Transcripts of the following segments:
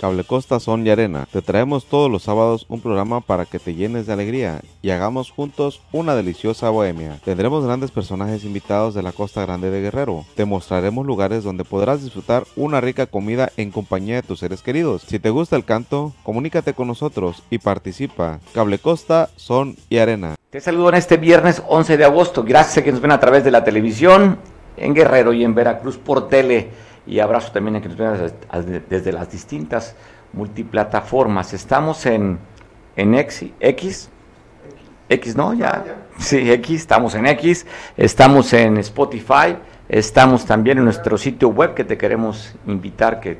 Cable Costa Son y Arena. Te traemos todos los sábados un programa para que te llenes de alegría y hagamos juntos una deliciosa bohemia. Tendremos grandes personajes invitados de la Costa Grande de Guerrero. Te mostraremos lugares donde podrás disfrutar una rica comida en compañía de tus seres queridos. Si te gusta el canto, comunícate con nosotros y participa. Cable Costa Son y Arena. Te saludo en este viernes 11 de agosto. Gracias a quienes ven a través de la televisión en Guerrero y en Veracruz por tele y abrazo también a ven desde las distintas multiplataformas. Estamos en, en X, X, X, ¿no? Ya. Sí, X, estamos en X, estamos en Spotify, estamos también en nuestro sitio web que te queremos invitar que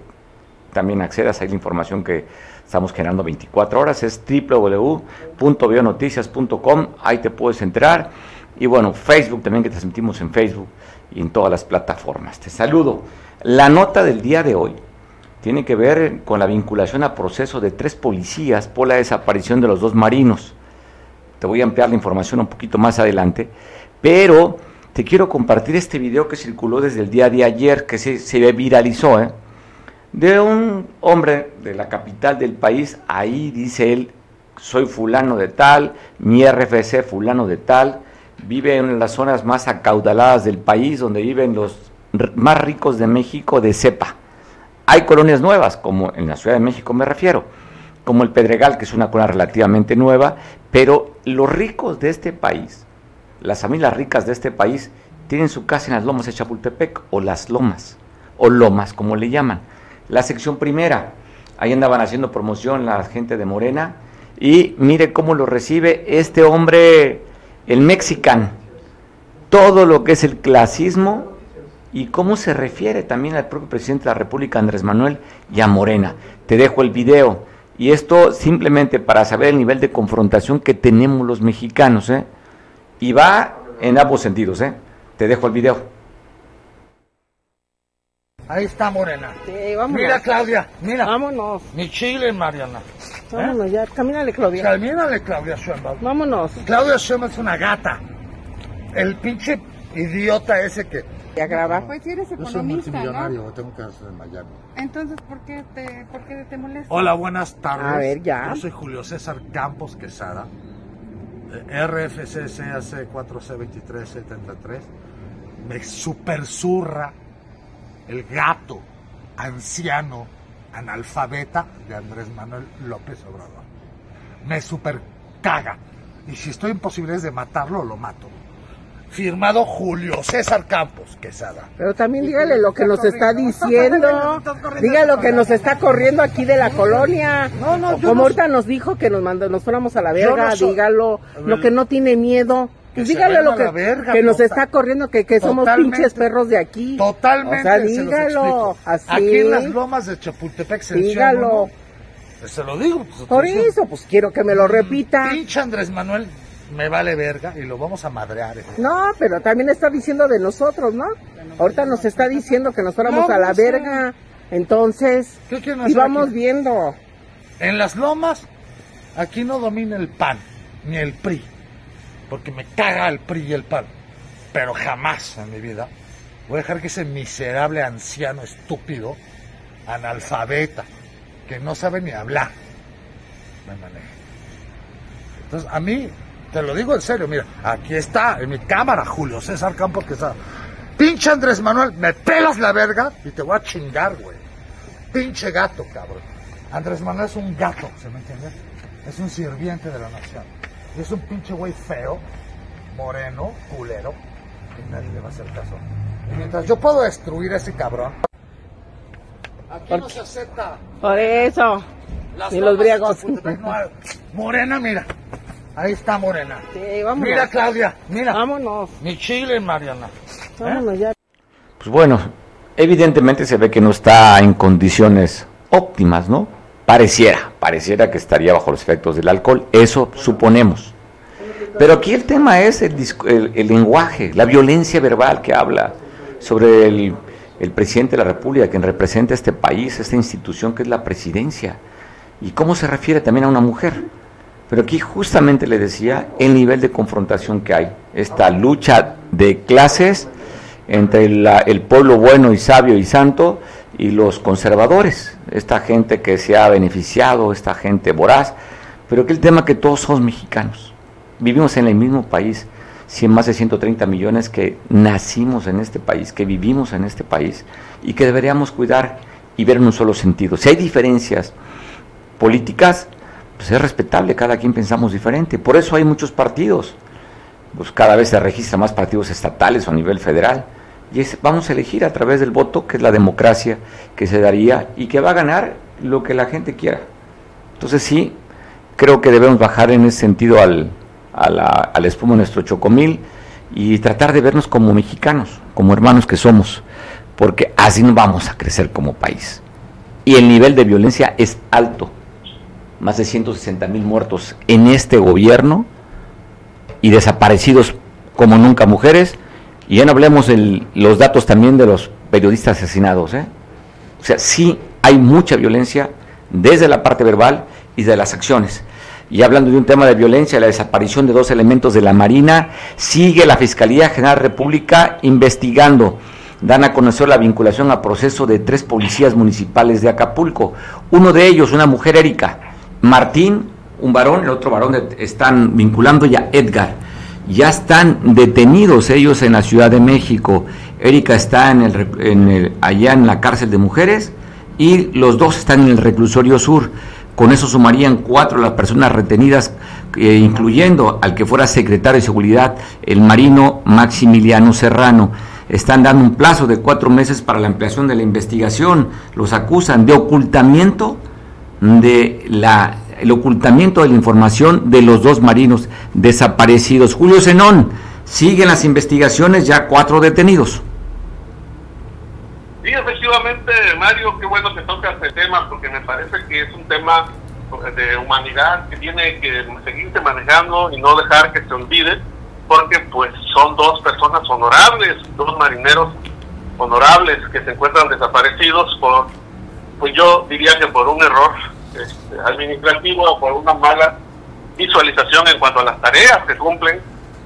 también accedas a la información que estamos generando 24 horas, es www.bionoticias.com, ahí te puedes entrar. Y bueno, Facebook también que te transmitimos en Facebook y en todas las plataformas. Te saludo. La nota del día de hoy tiene que ver con la vinculación a proceso de tres policías por la desaparición de los dos marinos. Te voy a ampliar la información un poquito más adelante, pero te quiero compartir este video que circuló desde el día de ayer, que se, se viralizó, ¿eh? de un hombre de la capital del país, ahí dice él, soy fulano de tal, mi RFC fulano de tal, vive en las zonas más acaudaladas del país, donde viven los más ricos de México de cepa. Hay colonias nuevas, como en la Ciudad de México me refiero, como el Pedregal, que es una colonia relativamente nueva, pero los ricos de este país, las familias ricas de este país, tienen su casa en las lomas de Chapultepec, o las lomas, o lomas, como le llaman. La sección primera, ahí andaban haciendo promoción la gente de Morena, y mire cómo lo recibe este hombre, el mexicano. Todo lo que es el clasismo y cómo se refiere también al propio presidente de la República, Andrés Manuel, y a Morena. Te dejo el video. Y esto simplemente para saber el nivel de confrontación que tenemos los mexicanos. ¿eh? Y va en ambos sentidos. ¿eh? Te dejo el video. Ahí está Morena. Sí. Mira Claudia, mira. Vámonos. Mi chile, Mariana. Vámonos ya. Camínale, Claudia. Camínale, Claudia Sheinbaum. Vámonos. Claudia Sheinbaum es una gata. El pinche idiota ese que ¿Ya graba? Pues si eres Yo soy economista, multimillonario, ¿no? tengo que hacer en Miami. Entonces, ¿por qué te, por qué te molesta? Hola, buenas tardes. A ver, ya. Yo soy Julio César Campos Quesada, eh, RFC CAC 4C2373. Me supersurra el gato anciano analfabeta de Andrés Manuel López Obrador. Me super caga. Y si estoy en posibilidades de matarlo, lo mato. Firmado Julio César Campos Quesada. Pero también dígale lo que nos está diciendo. Diga lo que nos está corriendo aquí de la colonia. No, no, Como no ahorita nos dijo que nos mandó, nos fuéramos a la verga, soy- dígalo. Lo que no tiene miedo. Pues dígale lo que, verga, que nos está corriendo, que, que somos pinches perros de aquí. Totalmente. O sea, dígalo. Así. Aquí en las lomas de Chapultepec se Dígalo. Se lo digo. pues, Por eso, pues quiero que me lo repita. Pinche Andrés Manuel me vale verga y lo vamos a madrear. eh. No, pero también está diciendo de nosotros, ¿no? Ahorita nos está diciendo que nos fuéramos No, a la verga. Entonces, ¿Qué quieren y hacer vamos aquí? viendo. En las lomas, aquí no domina el PAN, ni el PRI. Porque me caga el PRI y el PAN. Pero jamás en mi vida voy a dejar que ese miserable anciano estúpido, analfabeta, que no sabe ni hablar, me maneje. Entonces, a mí, te lo digo en serio, mira, aquí está, en mi cámara, Julio César Campos que está. Pinche Andrés Manuel, me pelas la verga y te voy a chingar, güey. Pinche gato, cabrón. Andrés Manuel es un gato, ¿se me entiende? Es un sirviente de la nación. Y es un pinche güey feo, moreno, culero, y nadie le va a hacer caso. Y mientras yo puedo destruir a ese cabrón, aquí no se acepta. Por eso. Las Ni los no hay. Morena, mira. Ahí está Morena. Sí, vámonos. Mira, Claudia, mira. Vámonos. Mi chile, Mariana. Vámonos ya. Pues bueno, evidentemente se ve que no está en condiciones óptimas, ¿no? Pareciera, pareciera que estaría bajo los efectos del alcohol, eso suponemos. Pero aquí el tema es el- el lenguaje, la violencia verbal que habla sobre el, el presidente de la República, quien representa este país, esta institución que es la presidencia, y cómo se refiere también a una mujer. Pero aquí justamente le decía el nivel de confrontación que hay, esta lucha de clases entre la- el pueblo bueno y sabio y santo y los conservadores, esta gente que se ha beneficiado, esta gente voraz, pero que el tema que todos somos mexicanos, vivimos en el mismo país, más de 130 millones que nacimos en este país, que vivimos en este país y que deberíamos cuidar y ver en un solo sentido. Si hay diferencias políticas, pues es respetable, cada quien pensamos diferente. Por eso hay muchos partidos. Pues cada vez se registran más partidos estatales o a nivel federal. Y vamos a elegir a través del voto, que es la democracia que se daría y que va a ganar lo que la gente quiera. Entonces sí, creo que debemos bajar en ese sentido al, a la, al espuma nuestro chocomil y tratar de vernos como mexicanos, como hermanos que somos, porque así no vamos a crecer como país. Y el nivel de violencia es alto más de 160 mil muertos en este gobierno y desaparecidos como nunca mujeres. Y ya no hablemos de los datos también de los periodistas asesinados. ¿eh? O sea, sí hay mucha violencia desde la parte verbal y de las acciones. Y hablando de un tema de violencia, la desaparición de dos elementos de la Marina, sigue la Fiscalía General República investigando. Dan a conocer la vinculación a proceso de tres policías municipales de Acapulco. Uno de ellos, una mujer Erika, Martín, un varón, el otro varón están vinculando ya Edgar. Ya están detenidos ellos en la Ciudad de México. Erika está en el, allá en la cárcel de mujeres y los dos están en el reclusorio sur. Con eso sumarían cuatro las personas retenidas, incluyendo al que fuera secretario de Seguridad, el marino Maximiliano Serrano. Están dando un plazo de cuatro meses para la ampliación de la investigación. Los acusan de ocultamiento de la, el ocultamiento de la información de los dos marinos desaparecidos. Julio Zenón, siguen las investigaciones, ya cuatro detenidos. Sí, efectivamente, Mario, qué bueno que toca este tema, porque me parece que es un tema de humanidad que tiene que seguirse manejando y no dejar que se olvide, porque pues son dos personas honorables, dos marineros honorables que se encuentran desaparecidos por pues yo diría que por un error este, administrativo o por una mala visualización en cuanto a las tareas que cumplen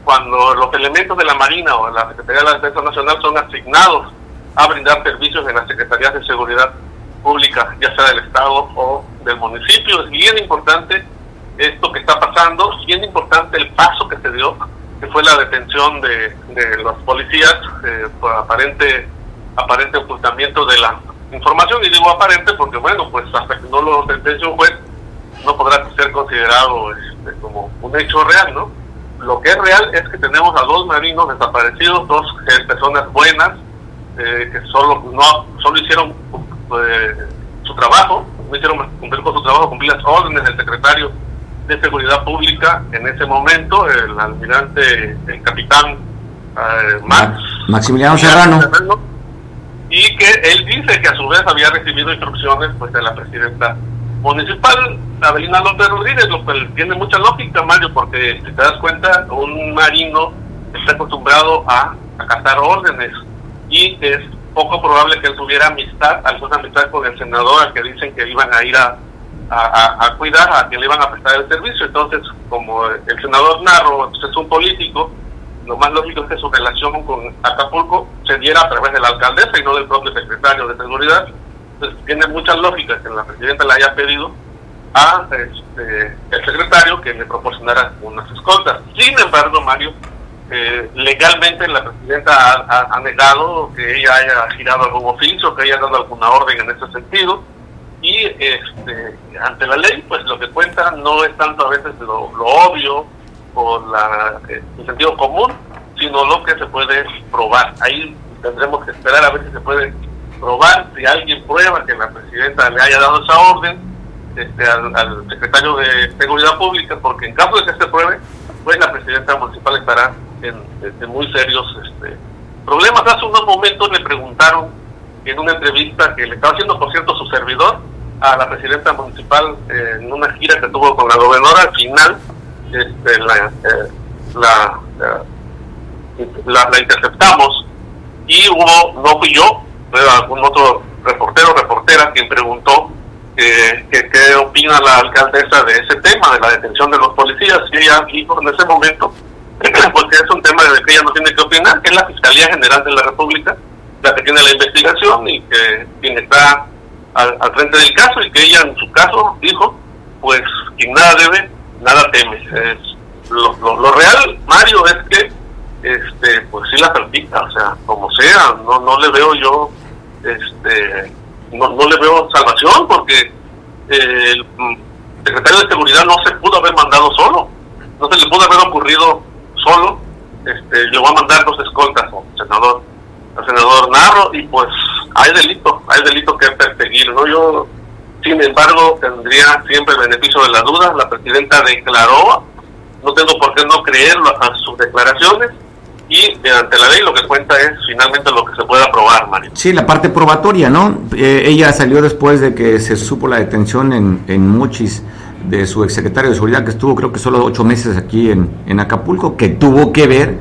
cuando los elementos de la Marina o la Secretaría de la Defensa Nacional son asignados a brindar servicios en las Secretarías de Seguridad Pública, ya sea del Estado o del municipio. Es bien importante esto que está pasando, es bien importante el paso que se dio, que fue la detención de, de los policías eh, por aparente, aparente ocultamiento de la información, y digo aparente porque, bueno, pues hasta que no lo sentencie un juez, no podrá ser considerado este, como un hecho real, ¿no? Lo que es real es que tenemos a dos marinos desaparecidos, dos eh, personas buenas, eh, que solo no solo hicieron eh, su trabajo, no hicieron cumplir con su trabajo, cumplir las órdenes del secretario de Seguridad Pública en ese momento, el almirante, el capitán Max, Maximiliano Serrano y que él dice que a su vez había recibido instrucciones pues de la presidenta municipal, Abelina López Rodríguez, lo cual tiene mucha lógica, Mario, porque si te das cuenta, un marino está acostumbrado a acatar órdenes y es poco probable que él tuviera amistad, alguna amistad con el senador al que dicen que iban a ir a, a, cuidar, a quien le iban a prestar el servicio. Entonces, como el senador Narro pues, es un político, lo más lógico es que su relación con Acapulco se diera a través de la alcaldesa y no del propio secretario de Seguridad. Entonces tiene mucha lógica que la presidenta le haya pedido a este, el secretario que le proporcionara unas escoltas. Sin embargo, Mario, eh, legalmente la presidenta ha, negado que ella haya girado algún oficio, que haya dado alguna orden en ese sentido. Y este, ante la ley, pues lo que cuenta no es tanto a veces lo, lo obvio, por la, eh, el sentido común, sino lo que se puede probar. Ahí tendremos que esperar a ver si se puede probar, si alguien prueba que la presidenta le haya dado esa orden este, al, secretario de Seguridad Pública, porque en caso de que se pruebe, pues la presidenta municipal estará en, muy serios este, problemas. Hace unos momentos le preguntaron en una entrevista que le estaba haciendo, por cierto, su servidor, a la presidenta municipal eh, en una gira que tuvo con la gobernadora al final este, la, eh, la, la, interceptamos y hubo, no fui yo, fue algún otro reportero reportera quien preguntó que, qué opina la alcaldesa de ese tema, de la detención de los policías, y ella dijo en ese momento, porque es un tema de que ella no tiene que opinar, que es la Fiscalía General de la República la que tiene la investigación y que quien está al, al frente del caso y que ella en su caso dijo, pues quien nada debe, nada teme. Es, lo, real, Mario, es que este pues sí la practica, o sea, como sea, no, no le veo yo, este no, no le veo salvación porque eh, el secretario de seguridad no se pudo haber mandado solo, no se le pudo haber ocurrido solo, este, le voy a mandar dos escoltas al senador, al senador Narro y pues hay delito, hay delito que perseguir, ¿no? Yo, sin embargo, tendría siempre el beneficio de la duda, la presidenta declaró, no tengo por qué no creerlo a sus declaraciones, y ante la ley lo que cuenta es finalmente lo que se puede aprobar, Mario. Sí, la parte probatoria, ¿no? Eh, ella salió después de que se supo la detención en, en Mochis de su exsecretario de Seguridad, que estuvo creo que solo ocho meses aquí en, en Acapulco, que tuvo que ver,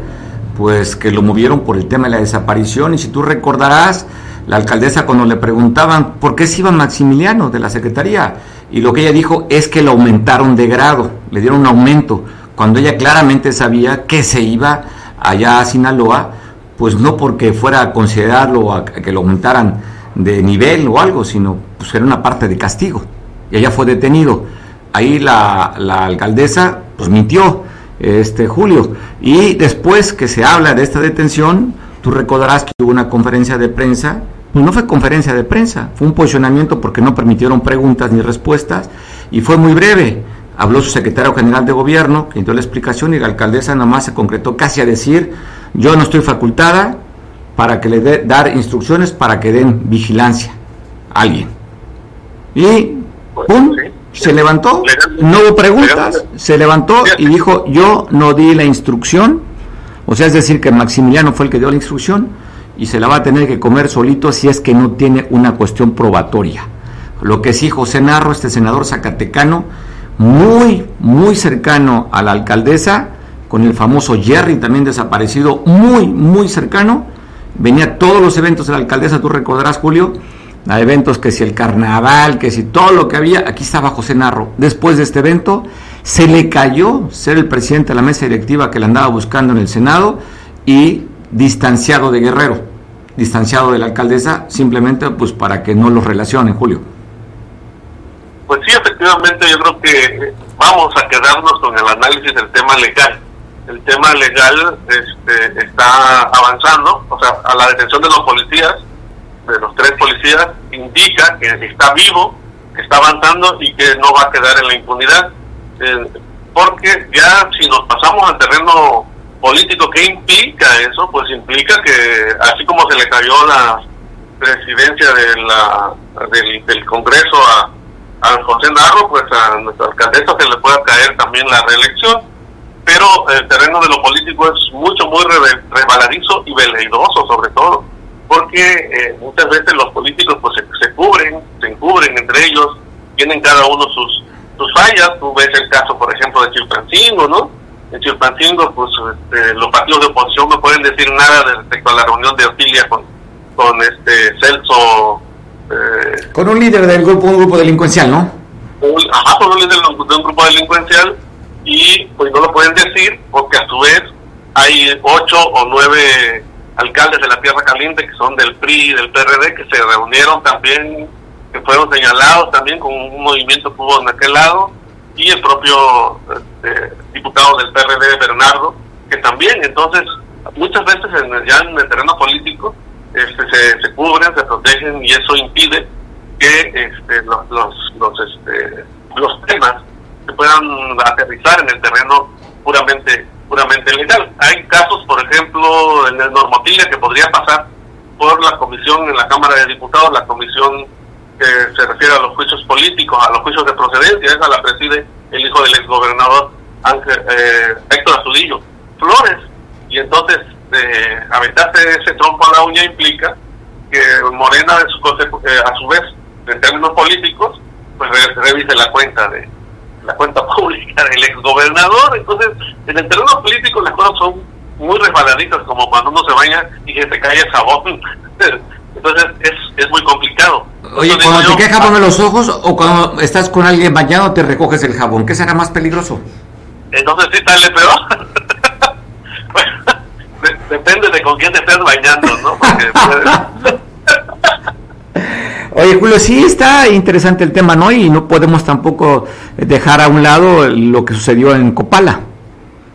pues que lo movieron por el tema de la desaparición. Y si tú recordarás, la alcaldesa cuando le preguntaban por qué se iba Maximiliano de la Secretaría, y lo que ella dijo es que lo aumentaron de grado, le dieron un aumento, cuando ella claramente sabía que se iba allá a Sinaloa, pues no porque fuera a considerarlo a que lo aumentaran de nivel o algo, sino pues era una parte de castigo. Y allá fue detenido. Ahí la, la alcaldesa pues mintió, este Julio. Y después que se habla de esta detención, tú recordarás que hubo una conferencia de prensa, pues no fue conferencia de prensa, fue un posicionamiento porque no permitieron preguntas ni respuestas y fue muy breve habló su secretario general de gobierno, que dio la explicación y la alcaldesa nada más se concretó casi a decir, yo no estoy facultada para que le dé dar instrucciones para que den vigilancia a alguien. Y ¡pum! se levantó, no hubo preguntas, se levantó y dijo, yo no di la instrucción, o sea, es decir, que Maximiliano fue el que dio la instrucción y se la va a tener que comer solito si es que no tiene una cuestión probatoria. Lo que sí José Narro, este senador zacatecano, muy, muy cercano a la alcaldesa, con el famoso Jerry también desaparecido, muy, muy cercano. Venía a todos los eventos de la alcaldesa, tú recordarás, Julio, a eventos que si el carnaval, que si todo lo que había, aquí estaba José Narro. Después de este evento, se le cayó ser el presidente de la mesa directiva que le andaba buscando en el Senado y distanciado de Guerrero, distanciado de la alcaldesa, simplemente pues para que no los relacionen, Julio. Pues sí, efectivamente, yo creo que vamos a quedarnos con el análisis del tema legal. El tema legal este, está avanzando, o sea, a la detención de los policías, de los tres policías, indica que está vivo, que está avanzando y que no va a quedar en la impunidad. Eh, porque ya si nos pasamos al terreno político, ¿qué implica eso? Pues implica que así como se le cayó la presidencia de la, del, del Congreso a a José Narro, pues a nuestra alcaldesa se le pueda caer también la reelección, pero el terreno de lo político es mucho, muy rebaladizo y veleidoso sobre todo, porque eh, muchas veces los políticos pues se, cubren, se encubren entre ellos, tienen cada uno sus, sus fallas, tú ves el caso por ejemplo de Chilpancingo, ¿no? En Chilpancingo pues este, los partidos de oposición no pueden decir nada respecto a la reunión de Otilia con, con este Celso eh, con un líder del grupo, un grupo delincuencial, ¿no? ajá, con un líder de un grupo delincuencial y pues no lo pueden decir porque a su vez hay ocho o nueve alcaldes de la Tierra Caliente que son del PRI y del PRD que se reunieron también, que fueron señalados también con un movimiento que hubo en aquel lado y el propio este, diputado del PRD, Bernardo, que también, entonces, muchas veces en, ya en el terreno político este, se, cubren, se protegen y eso impide que este, los, los, este, los temas se puedan aterrizar en el terreno puramente puramente legal. Hay casos, por ejemplo, en el Normotilia que podría pasar por la comisión en la Cámara de Diputados, la comisión que se refiere a los juicios políticos, a los juicios de procedencia, esa la preside el hijo del exgobernador Ángel, eh, Héctor Azudillo Flores. Y entonces de aventarse ese trompo a la uña implica que Morena eh, a su vez en términos políticos pues revise la cuenta de la cuenta pública del exgobernador. Entonces en el terreno político las cosas son muy resbaladitas como cuando uno se baña y se cae el jabón. Entonces es, es muy complicado Oye, cuando te cae jabón en los ojos o cuando estás con alguien bañado te recoges el jabón, ¿qué será más peligroso? Entonces sí, sale peor. depende de con quién te estés bañando, ¿no? Porque, Oye, Julio, sí está interesante el tema, ¿no? Y no podemos tampoco dejar a un lado lo que sucedió en Copala,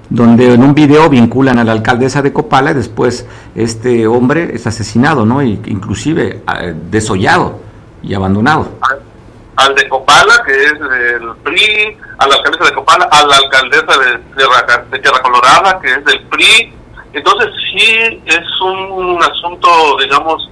donde en un video vinculan a la alcaldesa de Copala y después este hombre es asesinado, ¿no? Y inclusive eh, desollado y abandonado. al de Copala, que es del PRI, a la alcaldesa de Copala, a la alcaldesa de Tierra, Colorada, que es del PRI. Entonces sí es un asunto, digamos,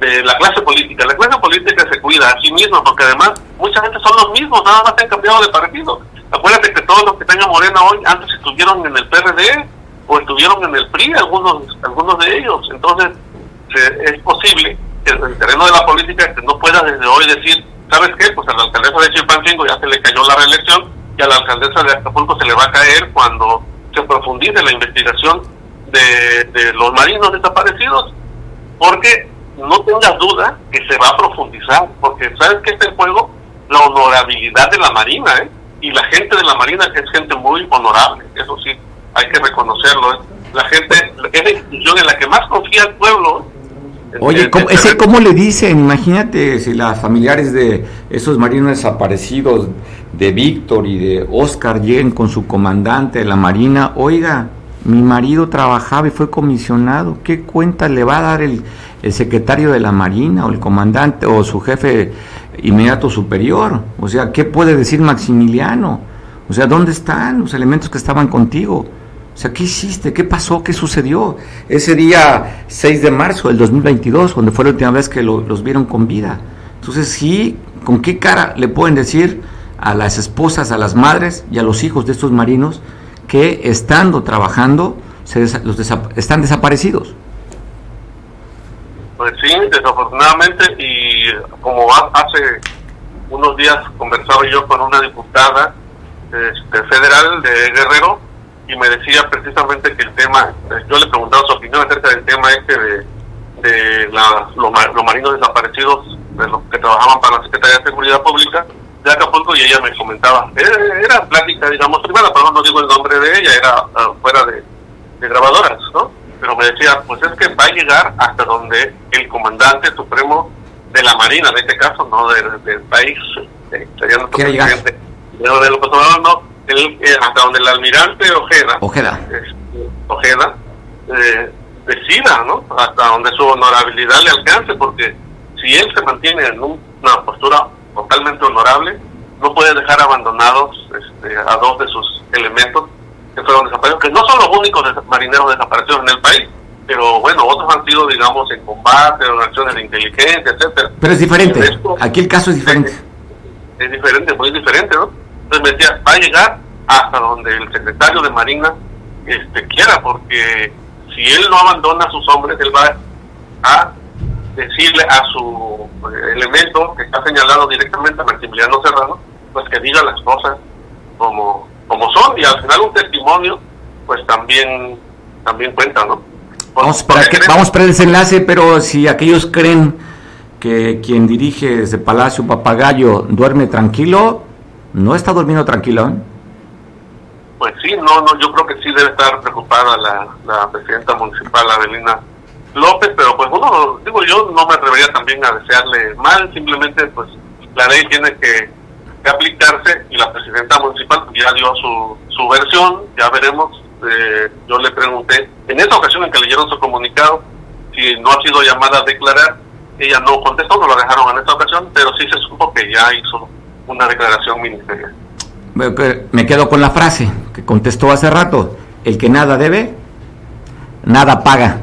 de la clase política. La clase política se cuida a sí misma, porque además mucha gente son los mismos, nada más se han cambiado de partido. Acuérdate que todos los que tengan Morena hoy antes estuvieron en el PRD o estuvieron en el PRI, algunos algunos de ellos. Entonces es posible en el terreno de la política que no pueda desde hoy decir, ¿sabes qué? Pues a la alcaldesa de Chilpancingo ya se le cayó la reelección y a la alcaldesa de Acapulco se le va a caer cuando se profundice la investigación de, de los marinos desaparecidos. Porque no tengas duda que se va a profundizar, porque sabes que está en juego la honorabilidad de la Marina, ¿eh? y la gente de la Marina es gente muy honorable, eso sí, hay que reconocerlo. ¿eh? La gente, es la institución en la que más confía el pueblo. Oye, ¿cómo, ese, ¿cómo le dicen? Imagínate si las familiares de esos marinos desaparecidos, de Víctor y de Oscar, lleguen con su comandante de la Marina, oiga, mi marido trabajaba y fue comisionado, ¿qué cuenta le va a dar el, el secretario de la Marina o el comandante o su jefe inmediato superior. O sea, ¿qué puede decir Maximiliano? O sea, ¿dónde están los elementos que estaban contigo? O sea, ¿qué hiciste? ¿Qué pasó? ¿Qué sucedió? Ese día 6 de marzo del 2022, cuando fue la última vez que los vieron con vida. Entonces, sí, ¿con qué cara le pueden decir a las esposas, a las madres y a los hijos de estos marinos que estando trabajando se los están desaparecidos? Pues sí, desafortunadamente, y como hace unos días conversaba yo con una diputada este, federal de Guerrero y me decía precisamente que el tema, yo le preguntaba su opinión acerca del tema este de, de los, marinos desaparecidos, de los que trabajaban para la Secretaría de Seguridad Pública de Acapulco y ella me comentaba, era, plática, digamos, privada, pero no digo el nombre de ella, era ah, fuera de, de grabadoras, ¿no? pero me decía, pues es que va a llegar hasta donde el comandante supremo de la Marina, en este caso, no del, país, eh, sería nuestro presidente, pero de lo no, el, eh, hasta donde el almirante Ojeda, Ojeda, Ojeda eh, decida, ¿no? Hasta donde su honorabilidad le alcance, porque si él se mantiene en una postura totalmente honorable, no puede dejar abandonados este, a dos de sus elementos que fueron desaparecidos, que no son los únicos marineros desaparecidos en el país, pero bueno, otros han sido, digamos, en combate, en acciones de inteligencia, etcétera. Pero es diferente, aquí el caso es diferente. Es, diferente, muy diferente, ¿no? Entonces me decía, va a llegar hasta donde el secretario de Marina este, quiera, porque si él no abandona a sus hombres, él va a decirle a su eh, elemento que está señalado directamente a Maximiliano Serrano, pues que diga las cosas como como son y al final un testimonio pues también también cuenta, ¿no? vamos para que, vamos para el desenlace, pero si aquellos creen que quien dirige desde Palacio Papagayo duerme tranquilo, no está durmiendo tranquilo. Pues sí, no, no, yo creo que sí debe estar preocupada la, la presidenta municipal, Adelina López, pero pues uno, digo yo, no me atrevería también a desearle mal, simplemente pues la ley tiene que que aplicarse y la presidenta municipal ya dio su, su versión, ya veremos. Eh, yo le pregunté, en esa ocasión en que leyeron su comunicado, si no ha sido llamada a declarar, ella no contestó, no la dejaron en esta ocasión, pero sí se supo que ya hizo una declaración ministerial. Me quedo con la frase que contestó hace rato, el que nada debe, nada paga.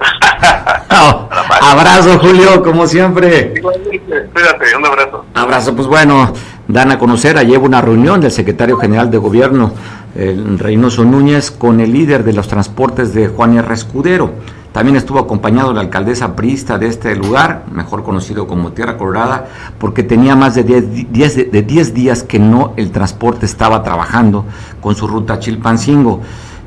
abrazo, Julio, como siempre. Espérate, un abrazo. Abrazo, pues bueno, dan a conocer, ayer una reunión del secretario general de gobierno, el Reynoso Núñez, con el líder de los transportes de Juan R. Escudero. También estuvo acompañado la alcaldesa priista de este lugar, mejor conocido como Tierra Colorada, porque tenía más de 10 de días que no el transporte estaba trabajando con su ruta Chilpancingo.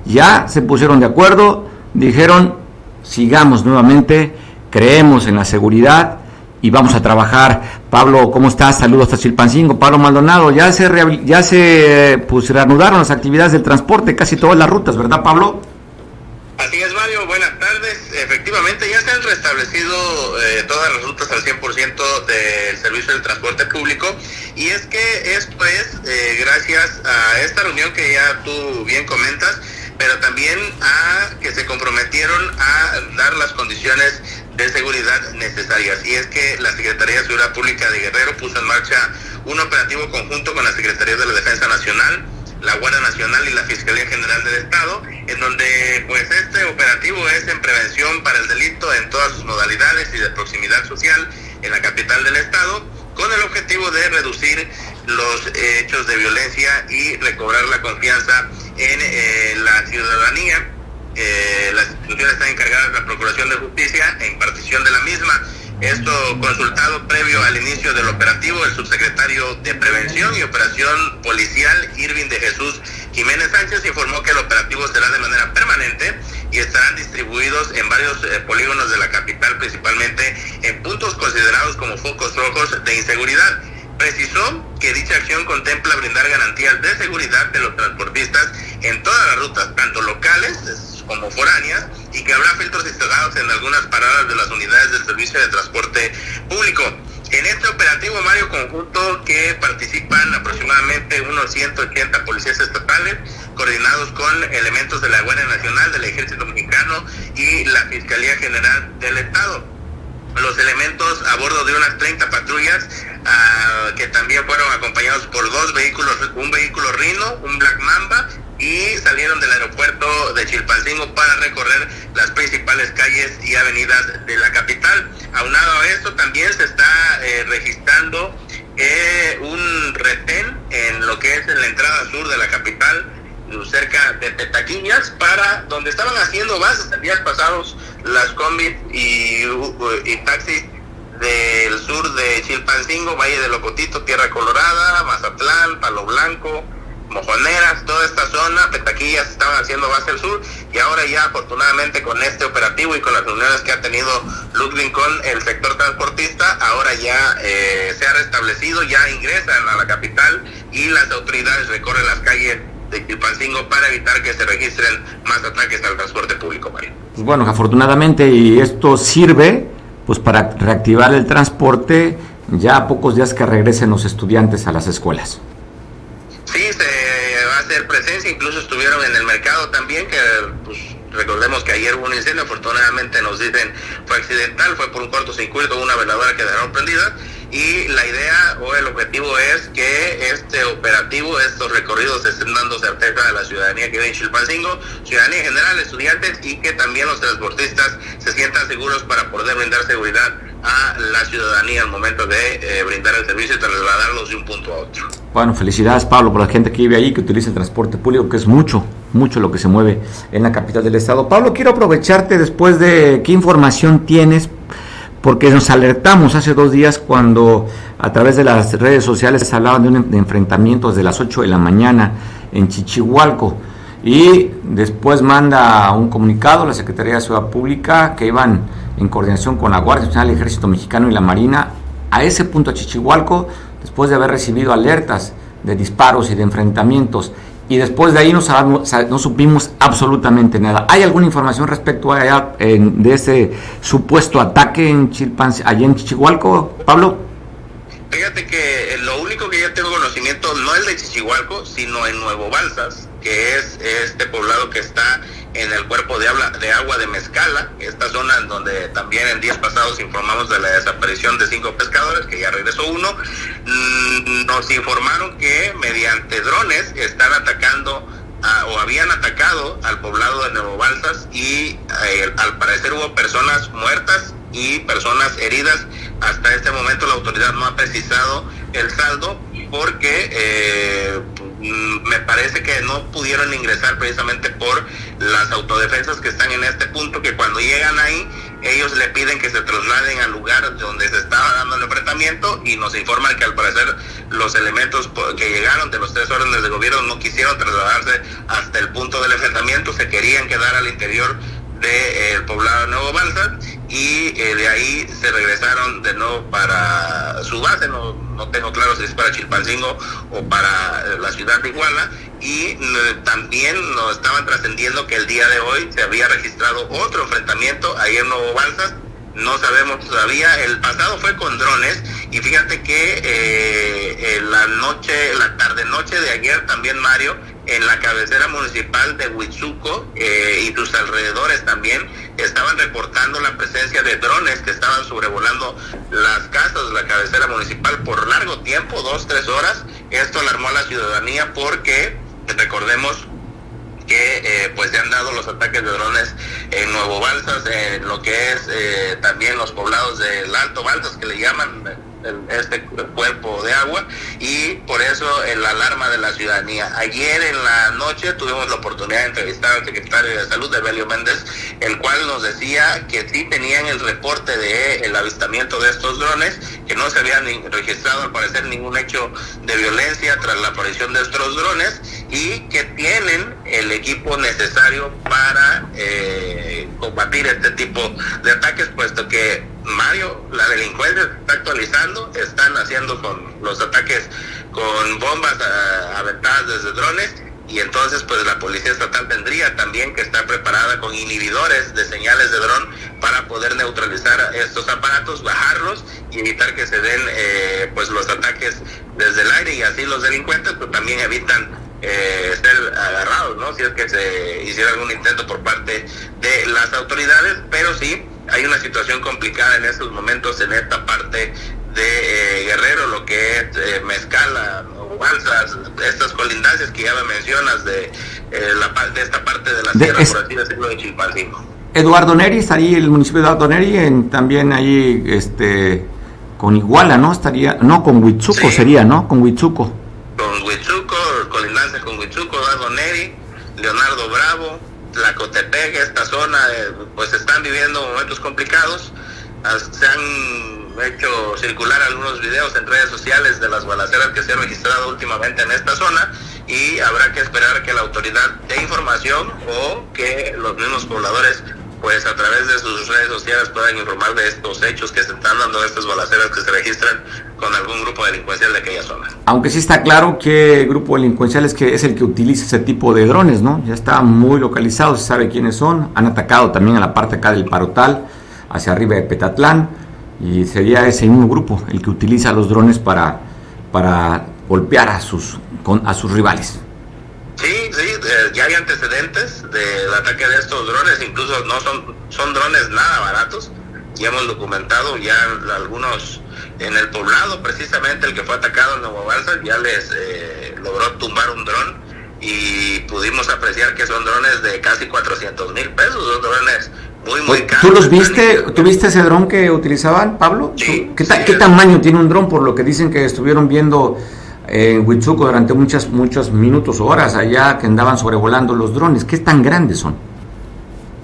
Ya se pusieron de acuerdo, dijeron sigamos nuevamente, creemos en la seguridad y vamos a trabajar. Pablo, ¿cómo estás? Saludos hasta Chilpancingo. Pablo Maldonado, ya se, ya se pues, reanudaron las actividades del transporte, casi todas las rutas, ¿verdad, Pablo? Así es, Mario. Efectivamente ya se han restablecido eh, todas las rutas al 100% del servicio del transporte público y es que esto es eh, gracias a esta reunión que ya tú bien comentas, pero también a que se comprometieron a dar las condiciones de seguridad necesarias. Y es que la Secretaría de Seguridad Pública de Guerrero puso en marcha un operativo conjunto con la Secretaría de la Defensa Nacional, la Guardia Nacional y la Fiscalía General del Estado, en donde pues este operativo es en prevención para el delito en todas sus modalidades y de proximidad social en la capital del Estado, con el objetivo de reducir los hechos de violencia y recobrar la confianza en eh, la ciudadanía. Eh, las instituciones están encargadas de la Procuración de Justicia e impartición de la misma esto consultado previo al inicio del operativo, el subsecretario de Prevención y Operación Policial, Irving de Jesús Jiménez Sánchez, informó que el operativo será de manera permanente y estarán distribuidos en varios eh, polígonos de la capital, principalmente en puntos considerados como focos rojos de inseguridad. Precisó que dicha acción contempla brindar garantías de seguridad de los transportistas en todas las rutas, tanto locales como foráneas, y que habrá filtros instalados en algunas paradas de las unidades del servicio de transporte público. En este operativo Mario Conjunto que participan aproximadamente unos 180 policías estatales coordinados con elementos de la Guardia Nacional, del Ejército Mexicano y la Fiscalía General del Estado. Los elementos a bordo de unas 30 patrullas uh, que también fueron acompañados por dos vehículos, un vehículo Rino, un Black Mamba y salieron del aeropuerto de Chilpancingo para recorrer las principales calles y avenidas de la capital. Aunado a esto, también se está eh, registrando eh, un retén en lo que es en la entrada sur de la capital, cerca de Petaquiñas, para donde estaban haciendo bases en días pasados las combis y, y taxis del sur de Chilpancingo, Valle de Locotito, Tierra Colorada, Mazatlán, Palo Blanco, Mojoneras, toda esta zona, Petaquillas estaban haciendo base al sur y ahora ya afortunadamente con este operativo y con las reuniones que ha tenido Ludwig con el sector transportista, ahora ya eh, se ha restablecido, ya ingresan a la capital y las autoridades recorren las calles de Chilpancingo para evitar que se registren más ataques al transporte público, Mario. Pues bueno, afortunadamente y esto sirve pues para reactivar el transporte ya a pocos días que regresen los estudiantes a las escuelas. Sí, se presencia, incluso estuvieron en el mercado también, que pues recordemos que ayer hubo un incendio, afortunadamente nos dicen fue accidental, fue por un cortocircuito, una veladora que dejaron prendida y la idea o el objetivo es que este operativo, estos recorridos estén dando certeza a la ciudadanía que vive en Chilpancingo, ciudadanía en general, estudiantes y que también los transportistas se sientan seguros para poder brindar seguridad a la ciudadanía al momento de eh, brindar el servicio y trasladarlos de un punto a otro. Bueno, felicidades Pablo por la gente que vive ahí, que utiliza el transporte público, que es mucho, mucho lo que se mueve en la capital del estado. Pablo, quiero aprovecharte después de qué información tienes, porque nos alertamos hace dos días cuando a través de las redes sociales se hablaban de un enfrentamiento desde las 8 de la mañana en Chichihualco. Y después manda un comunicado la Secretaría de Ciudad Pública que iban en coordinación con la Guardia Nacional, el Ejército Mexicano y la Marina a ese punto a Chichihualco después de haber recibido alertas de disparos y de enfrentamientos y después de ahí no, sabemos, no supimos absolutamente nada. ¿Hay alguna información respecto a de ese supuesto ataque en Chilpan, allá en Chichihualco, Pablo? Fíjate que lo único que yo tengo conocimiento no es de Chichihualco, sino en Nuevo Balsas, que es este poblado que está en el cuerpo de agua, de Mezcala, esta zona en donde también en días pasados informamos de la desaparición de cinco pescadores, que ya regresó uno, mm, nos informaron que mediante drones están atacando o habían atacado al poblado de Nuevo Balsas y eh, al parecer hubo personas muertas y personas heridas. Hasta este momento la autoridad no ha precisado el saldo porque eh, Mm, me parece que no pudieron ingresar precisamente por las autodefensas que están en este punto, que cuando llegan ahí, ellos le piden que se trasladen al lugar donde se estaba dando el enfrentamiento y nos informan que al parecer los elementos que llegaron de los tres órdenes de gobierno no quisieron trasladarse hasta el punto del enfrentamiento, se querían quedar al interior del de, poblado de Nuevo Balsa y eh, de ahí se regresaron de nuevo para su base, no, no tengo claro si es para Chilpancingo o para eh, la ciudad de Iguala, y mm, también nos estaban trascendiendo que el día de hoy se había registrado otro enfrentamiento ahí en Nuevo Balsas, no sabemos todavía, el pasado fue con drones y fíjate que eh, la noche, la tarde noche de ayer también Mario, en la cabecera municipal de Huizuco eh, y sus alrededores también estaban reportando la presencia de drones que estaban sobrevolando las casas de la cabecera municipal por largo tiempo, dos, tres horas. Esto alarmó a la ciudadanía porque, recordemos, que eh, pues se han dado los ataques de drones en Nuevo Balsas, en lo que es eh, también los poblados del Alto Balsas, que le llaman este cuerpo de agua y por eso el alarma de la ciudadanía. Ayer en la noche tuvimos la oportunidad de entrevistar al secretario de Salud, de Belio Méndez, el cual nos decía que sí tenían el reporte de el avistamiento de estos drones, que no se habían registrado al parecer ningún hecho de violencia tras la aparición de estos drones y que tienen el equipo necesario para eh, combatir este tipo de ataques, puesto que Mario, la delincuencia está actualizando, están haciendo con los ataques con bombas ah, aventadas desde drones y entonces pues la policía estatal tendría también que estar preparada con inhibidores de señales de dron para poder neutralizar estos aparatos, bajarlos y evitar que se den eh, pues los ataques desde el aire y así los delincuentes pues también evitan eh, ser agarrados, ¿no? Si es que se hiciera algún intento por parte de las autoridades, pero sí hay una situación complicada en estos momentos en esta parte de eh, Guerrero, lo que es eh, Mezcala, Balsas, estas colindancias que ya me mencionas de, eh, la, de esta parte de la sierra, por así decirlo, de Chilpancingo. Eduardo Neri, estaría el municipio de Eduardo Neri, en, también ahí este, con Iguala, ¿no? Estaría, no, con Huitzuco sería, ¿no? Con Huitzuco. Con Huitzuco, colindancia con Huitzuco, Eduardo Neri, Leonardo Bravo, Tlacotepec, esta zona, eh, pues están viviendo momentos complicados. Se han hecho circular algunos videos en redes sociales de las balaceras que se han registrado últimamente en esta zona y habrá que esperar que la autoridad dé información o que los mismos pobladores pues a través de sus redes sociales puedan informar de estos hechos que se están dando, de estas balaceras que se registran con algún grupo delincuencial de aquella zona. Aunque sí está claro que el grupo delincuencial es, que es el que utiliza ese tipo de drones, ¿no? Ya está muy localizado, se sabe quiénes son, han atacado también a la parte acá del Parotal, hacia arriba de Petatlán, y sería ese mismo grupo el que utiliza los drones para, para golpear a sus, con, a sus rivales. Ya hay antecedentes del ataque de estos drones, incluso no son, son drones nada baratos. Ya hemos documentado ya algunos en el poblado, precisamente el que fue atacado en Nuevo Balsa, ya les eh, logró tumbar un dron y pudimos apreciar que son drones de casi 400 mil pesos, son drones muy, muy caros. ¿Tú los viste? ¿Tú viste ese dron que utilizaban, Pablo? Sí, ¿Qué, ¿Qué tamaño tiene un dron por lo que dicen que estuvieron viendo en Huitzuco durante muchas, muchos minutos o horas allá que andaban sobrevolando los drones. ¿Qué tan grandes son?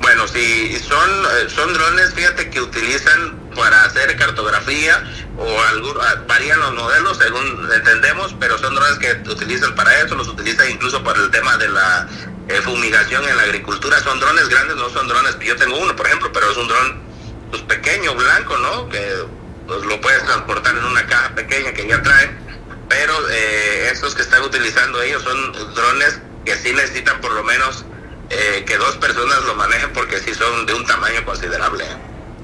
Bueno, sí, son, eh, son drones, fíjate, que utilizan para hacer cartografía o ah, varían los modelos según entendemos, pero son drones que utilizan para eso, los utilizan incluso para el tema de la eh, fumigación en la agricultura. Son drones grandes, no son drones, yo tengo uno, por ejemplo, pero es un dron pues, pequeño, blanco, ¿no? Que pues, lo puedes transportar en una caja pequeña que ya traen pero eh, que están utilizando ellos son drones que sí necesitan por lo menos eh, que dos personas lo manejen porque sí son de un tamaño considerable.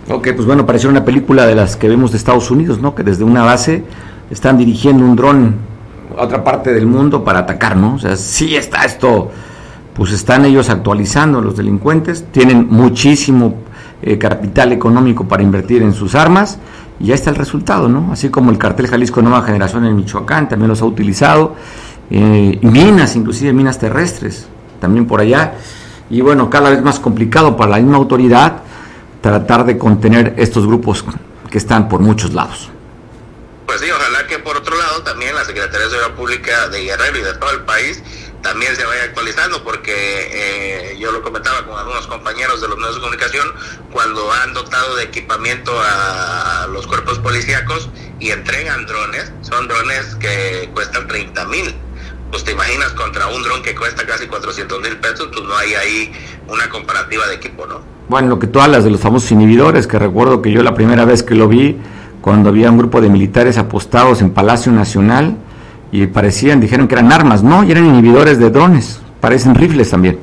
Ok, pues bueno, pareció una película de las que vemos de Estados Unidos, ¿no? Que desde una base están dirigiendo un dron a otra parte del mundo para atacar, ¿no? O sea, sí está esto, pues están ellos actualizando los delincuentes, tienen muchísimo eh, capital económico para invertir en sus armas y ya está el resultado, ¿no? Así como el cartel Jalisco Nueva Generación en Michoacán también los ha utilizado, eh, minas, inclusive minas terrestres, también por allá, y bueno, cada vez más complicado para la misma autoridad tratar de contener estos grupos que están por muchos lados. Pues sí, ojalá que por otro lado también la Secretaría de Seguridad Pública de Guerrero y de todo el país también se vaya actualizando, porque eh, yo lo comentaba con algunos compañeros de los medios de comunicación, cuando han dotado de equipamiento a los cuerpos policíacos y entregan drones, son drones que cuestan 30 mil. Pues te imaginas contra un dron que cuesta casi 400 mil pesos, pues no hay ahí una comparativa de equipo, ¿no? Bueno, lo que tú hablas de los famosos inhibidores, que recuerdo que yo la primera vez que lo vi, cuando había un grupo de militares apostados en Palacio Nacional y parecían, dijeron que eran armas, no, y eran inhibidores de drones, parecen rifles también.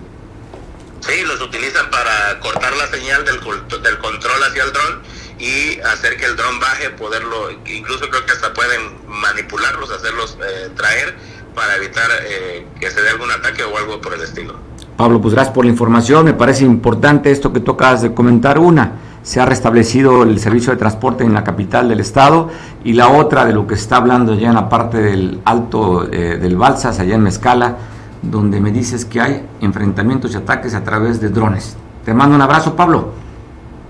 Sí, los utilizan para cortar la señal del, del control hacia el dron y hacer que el dron baje, poderlo, incluso creo que hasta pueden manipularlos, hacerlos eh, traer para evitar eh, que se dé algún ataque o algo por el estilo. Pablo, pues gracias por la información, me parece importante esto que tú acabas de comentar, una se ha restablecido el servicio de transporte en la capital del estado y la otra de lo que está hablando ya en la parte del alto eh, del Balsas, allá en Mezcala, donde me dices que hay enfrentamientos y ataques a través de drones. Te mando un abrazo, Pablo.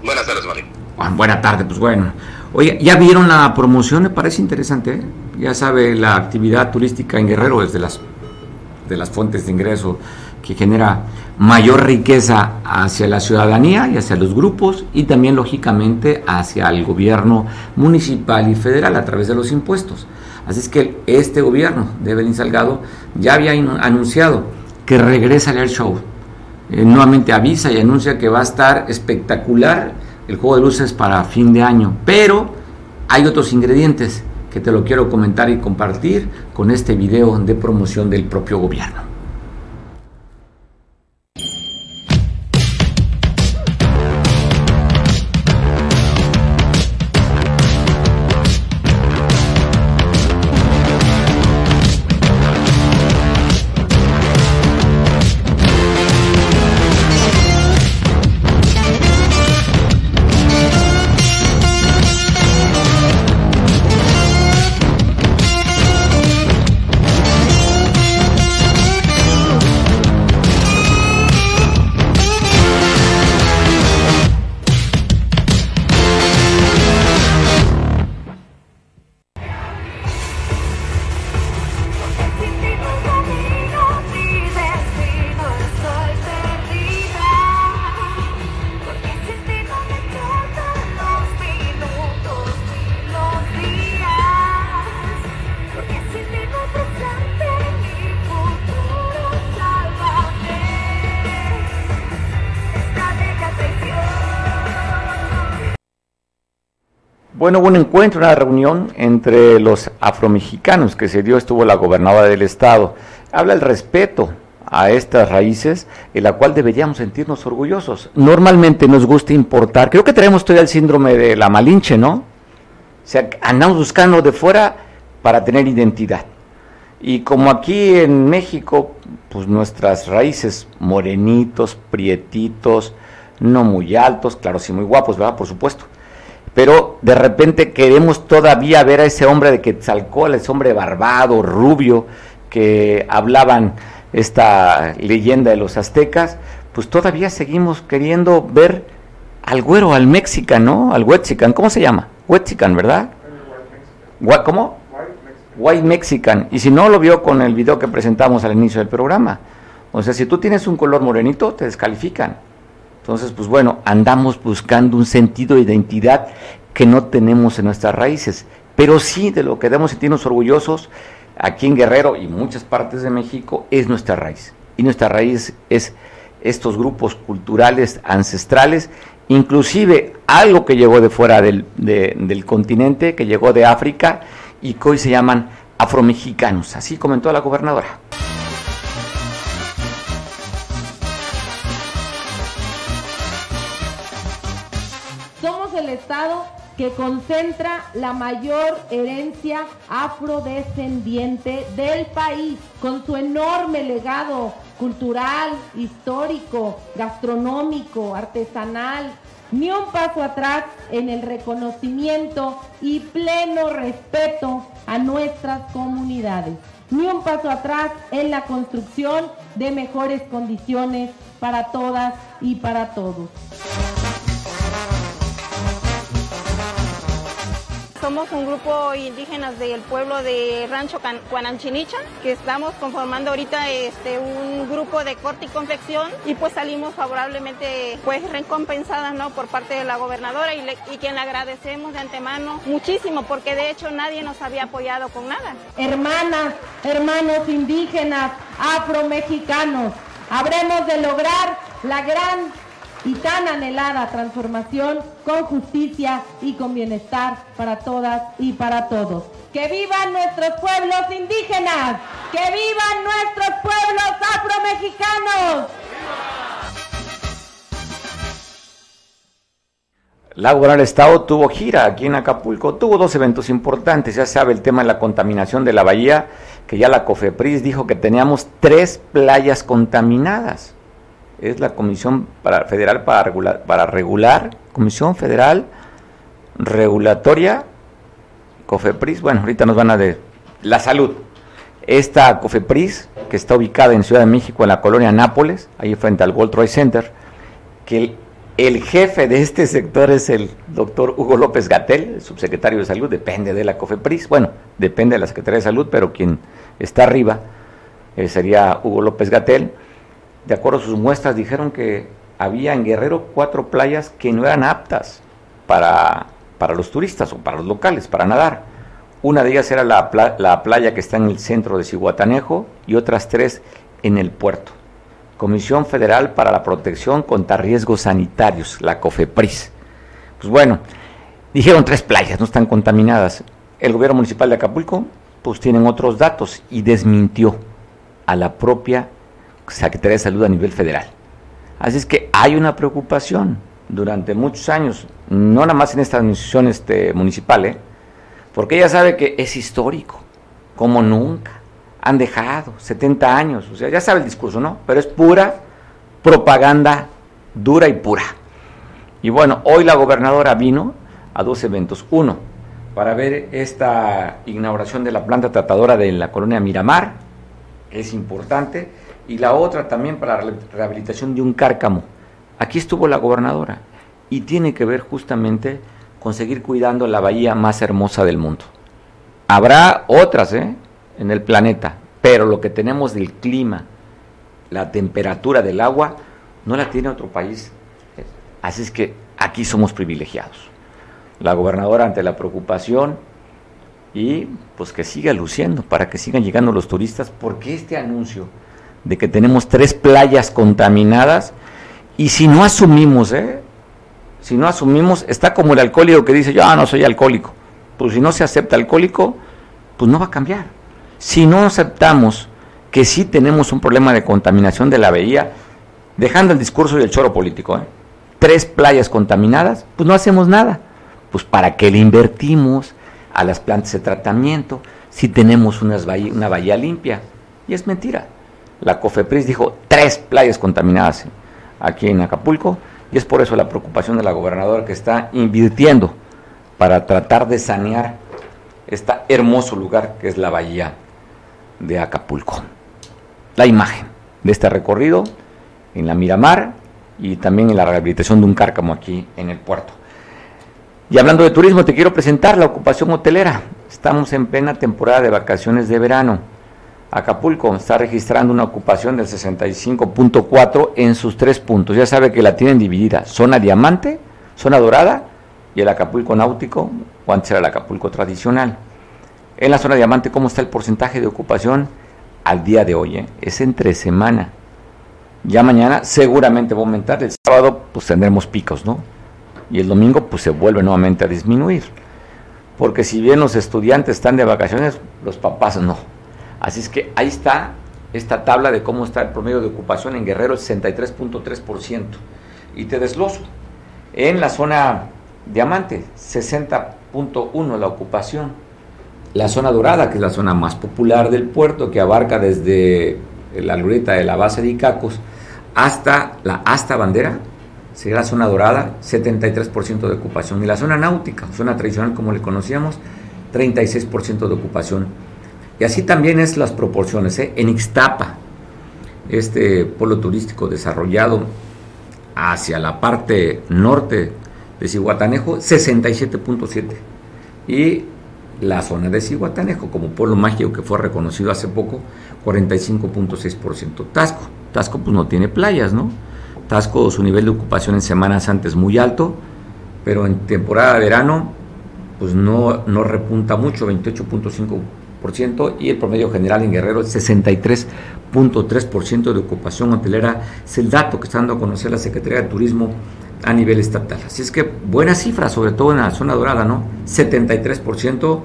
Buenas tardes, Mario. Bueno, buena tarde, pues bueno. Oye, ¿ya vieron la promoción? Me parece interesante. ¿eh? Ya sabe, la actividad turística en Guerrero es de las, de las fuentes de ingreso que genera mayor riqueza hacia la ciudadanía y hacia los grupos y también lógicamente hacia el gobierno municipal y federal a través de los impuestos. Así es que este gobierno de Belín Salgado ya había anunciado que regresa al Air Show. Eh, nuevamente avisa y anuncia que va a estar espectacular el juego de luces para fin de año, pero hay otros ingredientes que te lo quiero comentar y compartir con este video de promoción del propio gobierno. Bueno, hubo un encuentro, una reunión entre los afromexicanos que se dio, estuvo la gobernadora del estado. Habla el respeto a estas raíces, en la cual deberíamos sentirnos orgullosos. Normalmente nos gusta importar, creo que tenemos todavía el síndrome de la malinche, ¿no? O sea, andamos buscando de fuera para tener identidad. Y como aquí en México, pues nuestras raíces, morenitos, prietitos, no muy altos, claro, sí muy guapos, ¿verdad? Por supuesto pero de repente queremos todavía ver a ese hombre de Quetzalcóatl, ese hombre barbado, rubio, que hablaban esta leyenda de los aztecas, pues todavía seguimos queriendo ver al güero, al mexican, ¿no? Al huetzican, ¿cómo se llama? Huetzican, ¿verdad? ¿Cómo? White Mexican. Y si no lo vio con el video que presentamos al inicio del programa. O sea, si tú tienes un color morenito, te descalifican. Entonces, pues bueno, andamos buscando un sentido de identidad que no tenemos en nuestras raíces, pero sí de lo que debemos sentirnos orgullosos aquí en Guerrero y muchas partes de México es nuestra raíz. Y nuestra raíz es estos grupos culturales ancestrales, inclusive algo que llegó de fuera del, del continente, que llegó de África y que hoy se llaman afromexicanos, así comentó la gobernadora. Estado que concentra la mayor herencia afrodescendiente del país, con su enorme legado cultural, histórico, gastronómico, artesanal. Ni un paso atrás en el reconocimiento y pleno respeto a nuestras comunidades. Ni un paso atrás en la construcción de mejores condiciones para todas y para todos. Somos un grupo indígenas del pueblo de Rancho Cuananchinicha, que estamos conformando ahorita este, un grupo de corte y confección y pues salimos favorablemente pues recompensadas ¿no? por parte de la gobernadora y, y quien le agradecemos de antemano muchísimo porque de hecho nadie nos había apoyado con nada. Hermanas, hermanos indígenas, afromexicanos, habremos de lograr la gran y tan anhelada transformación con justicia y con bienestar para todas y para todos. ¡Que vivan nuestros pueblos indígenas! ¡Que vivan nuestros pueblos afromexicanos! La gobernadora del estado tuvo gira aquí en Acapulco, tuvo dos eventos importantes, ya sabe el tema de la contaminación de la bahía, que ya la COFEPRIS dijo que teníamos tres playas contaminadas. Es la Comisión Federal para regular, para regular, Comisión Federal Regulatoria, COFEPRIS, bueno, ahorita nos van a de la salud. Esta COFEPRIS, que está ubicada en Ciudad de México, en la colonia Nápoles, ahí frente al World Trade Center, que el jefe de este sector es el doctor Hugo López Gatel, el subsecretario de Salud, depende de la COFEPRIS, bueno, depende de la Secretaría de Salud, pero quien está arriba eh, sería Hugo López Gatel. De acuerdo a sus muestras, dijeron que había en Guerrero cuatro playas que no eran aptas para, para los turistas o para los locales, para nadar. Una de ellas era la, la playa que está en el centro de Cihuatanejo y otras tres en el puerto. Comisión Federal para la Protección contra Riesgos Sanitarios, la COFEPRIS. Pues bueno, dijeron tres playas, no están contaminadas. El gobierno municipal de Acapulco, pues tienen otros datos y desmintió a la propia Secretaría de Salud a nivel federal. Así es que hay una preocupación durante muchos años, no nada más en esta administración este, municipal, ¿eh? porque ella sabe que es histórico, como nunca han dejado 70 años, o sea, ya sabe el discurso, ¿no? Pero es pura propaganda dura y pura. Y bueno, hoy la gobernadora vino a dos eventos. Uno, para ver esta inauguración de la planta tratadora de la colonia Miramar, es importante, y la otra también para la rehabilitación de un cárcamo. Aquí estuvo la gobernadora y tiene que ver justamente con seguir cuidando la bahía más hermosa del mundo. Habrá otras, ¿eh? en el planeta, pero lo que tenemos del clima, la temperatura del agua, no la tiene otro país. Así es que aquí somos privilegiados. La gobernadora ante la preocupación y pues que siga luciendo para que sigan llegando los turistas, porque este anuncio de que tenemos tres playas contaminadas y si no asumimos, ¿eh? si no asumimos, está como el alcohólico que dice yo ah, no soy alcohólico, pues si no se acepta alcohólico, pues no va a cambiar. Si no aceptamos que sí tenemos un problema de contaminación de la bahía, dejando el discurso y el choro político, ¿eh? tres playas contaminadas, pues no hacemos nada. Pues para qué le invertimos a las plantas de tratamiento si tenemos una bahía limpia. Y es mentira. La COFEPRIS dijo tres playas contaminadas aquí en Acapulco y es por eso la preocupación de la gobernadora que está invirtiendo para tratar de sanear este hermoso lugar que es la bahía de Acapulco. La imagen de este recorrido en la Miramar y también en la rehabilitación de un cárcamo aquí en el puerto. Y hablando de turismo, te quiero presentar la ocupación hotelera. Estamos en plena temporada de vacaciones de verano. Acapulco está registrando una ocupación del 65.4 en sus tres puntos. Ya sabe que la tienen dividida, zona diamante, zona dorada y el Acapulco náutico, o antes era el Acapulco tradicional. En la zona diamante, ¿cómo está el porcentaje de ocupación al día de hoy? Eh? Es entre semana. Ya mañana seguramente va a aumentar. El sábado pues tendremos picos, ¿no? Y el domingo pues se vuelve nuevamente a disminuir. Porque si bien los estudiantes están de vacaciones, los papás no. Así es que ahí está esta tabla de cómo está el promedio de ocupación en Guerrero, el 63.3%. Y te desgloso. En la zona diamante, 60.1 la ocupación la zona dorada, que es la zona más popular del puerto, que abarca desde la lureta de la base de Icacos hasta la hasta bandera, sería la zona dorada, 73% de ocupación. Y la zona náutica, zona tradicional como le conocíamos, 36% de ocupación. Y así también es las proporciones. ¿eh? En Ixtapa, este polo turístico desarrollado hacia la parte norte de Cihuatanejo, 67.7. Y la zona de Cihuatanejo como pueblo mágico que fue reconocido hace poco, 45.6%. Tasco, Tasco pues no tiene playas, ¿no? Tasco su nivel de ocupación en Semanas antes muy alto, pero en temporada de verano pues no, no repunta mucho, 28.5 y el promedio general en Guerrero es 63.3% de ocupación hotelera. Es el dato que está dando a conocer la Secretaría de Turismo a nivel estatal. Así es que buena cifra, sobre todo en la zona dorada, ¿no? 73%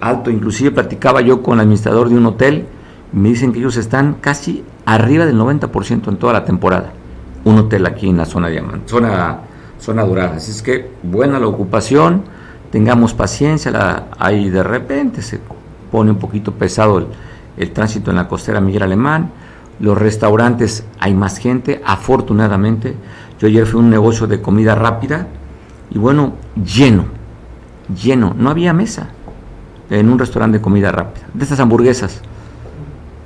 alto. Inclusive platicaba yo con el administrador de un hotel, me dicen que ellos están casi arriba del 90% en toda la temporada. Un hotel aquí en la zona diamante, zona, zona dorada. Así es que buena la ocupación, tengamos paciencia, la, ahí de repente se pone un poquito pesado el, el tránsito en la costera Miguel Alemán. Los restaurantes hay más gente, afortunadamente. Yo ayer fui a un negocio de comida rápida y bueno, lleno, lleno, no había mesa en un restaurante de comida rápida, de estas hamburguesas,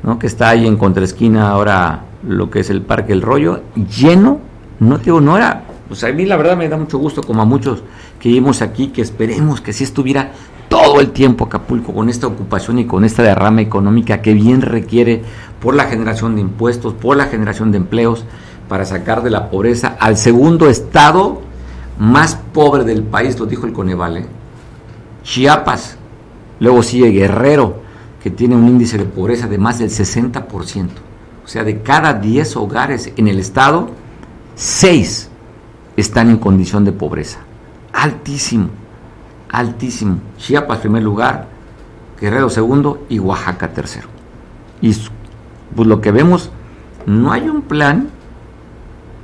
¿no? que está ahí en contraesquina ahora lo que es el Parque El Rollo, lleno, no digo, no era, pues a mí la verdad me da mucho gusto, como a muchos que vivimos aquí, que esperemos que si estuviera todo el tiempo Acapulco con esta ocupación y con esta derrama económica que bien requiere por la generación de impuestos, por la generación de empleos, para sacar de la pobreza al segundo estado más pobre del país, lo dijo el Coneval. ¿eh? Chiapas, luego sigue Guerrero, que tiene un índice de pobreza de más del 60%. O sea, de cada 10 hogares en el estado, 6 están en condición de pobreza. Altísimo, altísimo. Chiapas primer lugar, Guerrero segundo y Oaxaca tercero. Y pues lo que vemos, no hay un plan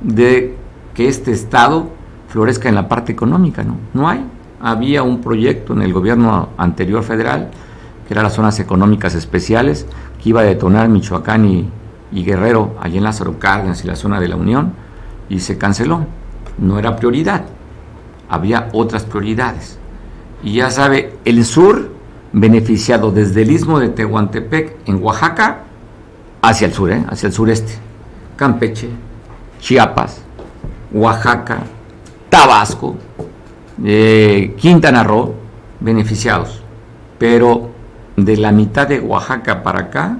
de que este Estado florezca en la parte económica, ¿no? No hay. Había un proyecto en el gobierno anterior federal, que era las zonas económicas especiales, que iba a detonar Michoacán y, Guerrero, allí en Lázaro Cárdenas y la zona de la Unión, y se canceló. No era prioridad. Había otras prioridades. Y ya sabe, el sur beneficiado desde el istmo de Tehuantepec en Oaxaca hacia el sur, ¿eh? hacia el sureste. Campeche, Chiapas, Oaxaca, Tabasco, eh, Quintana Roo, beneficiados. Pero de la mitad de Oaxaca para acá,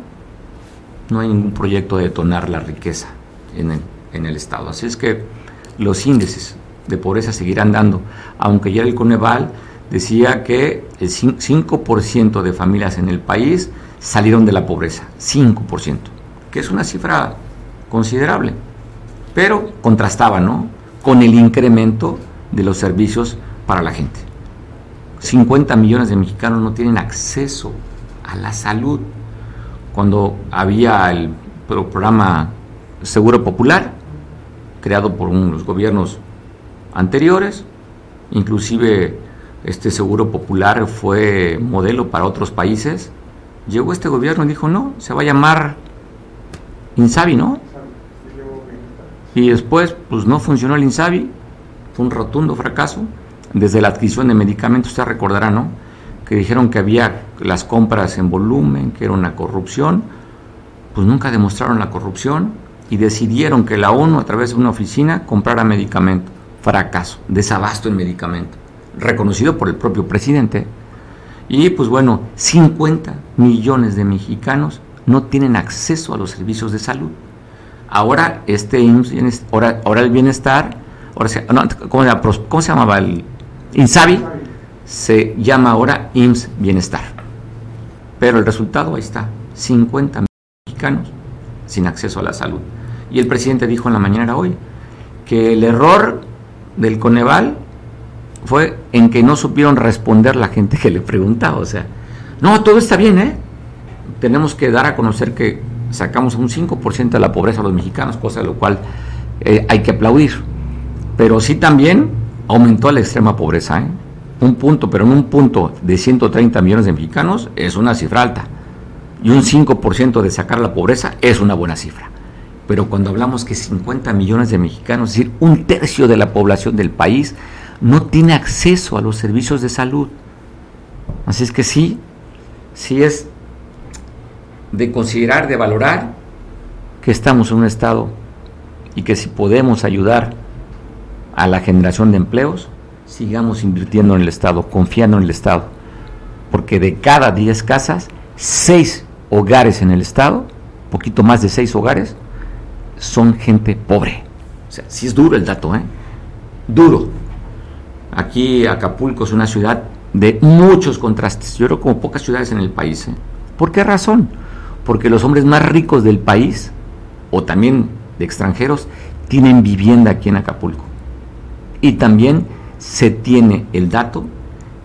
no hay ningún proyecto de detonar la riqueza en el, en el Estado. Así es que los índices de pobreza seguirán dando, aunque ya el Coneval decía que el 5% de familias en el país salieron de la pobreza, 5%, que es una cifra considerable pero contrastaba ¿no? con el incremento de los servicios para la gente. 50 millones de mexicanos no tienen acceso a la salud. Cuando había el programa Seguro Popular, creado por los gobiernos anteriores, inclusive este Seguro Popular fue modelo para otros países, llegó este gobierno y dijo, no, se va a llamar Insabi, ¿no? Y después, pues no funcionó el INSABI, fue un rotundo fracaso. Desde la adquisición de medicamentos, usted recordará, ¿no? Que dijeron que había las compras en volumen, que era una corrupción. Pues nunca demostraron la corrupción y decidieron que la ONU, a través de una oficina, comprara medicamento. Fracaso, desabasto en medicamento, reconocido por el propio presidente. Y pues bueno, 50 millones de mexicanos no tienen acceso a los servicios de salud. Ahora este ahora, ahora el bienestar, ahora ¿cómo, se llamaba el INSABI? Se llama ahora IMSS Bienestar. Pero el resultado ahí está, 50 mexicanos sin acceso a la salud. Y el presidente dijo en la mañana hoy que el error del Coneval fue en que no supieron responder la gente que le preguntaba. O sea, no, todo está bien, ¿eh? Tenemos que dar a conocer que sacamos un 5% de la pobreza a los mexicanos, cosa de lo cual eh, hay que aplaudir. Pero sí también aumentó la extrema pobreza, ¿eh? un punto, pero en un punto de 130 millones de mexicanos es una cifra alta. Y un 5% de sacar la pobreza es una buena cifra. Pero cuando hablamos que 50 millones de mexicanos, es decir, un tercio de la población del país, no tiene acceso a los servicios de salud. Así es que sí, sí es de considerar, de valorar que estamos en un estado y que si podemos ayudar a la generación de empleos, sigamos invirtiendo en el Estado, confiando en el Estado. Porque de cada 10 casas, 6 hogares en el Estado, poquito más de 6 hogares, son gente pobre. O sea, sí es duro el dato, ¿eh? Duro. Aquí Acapulco es una ciudad de muchos contrastes. Yo creo como pocas ciudades en el país. ¿eh? ¿Por qué razón? Porque los hombres más ricos del país, o también de extranjeros, tienen vivienda aquí en Acapulco. Y también se tiene el dato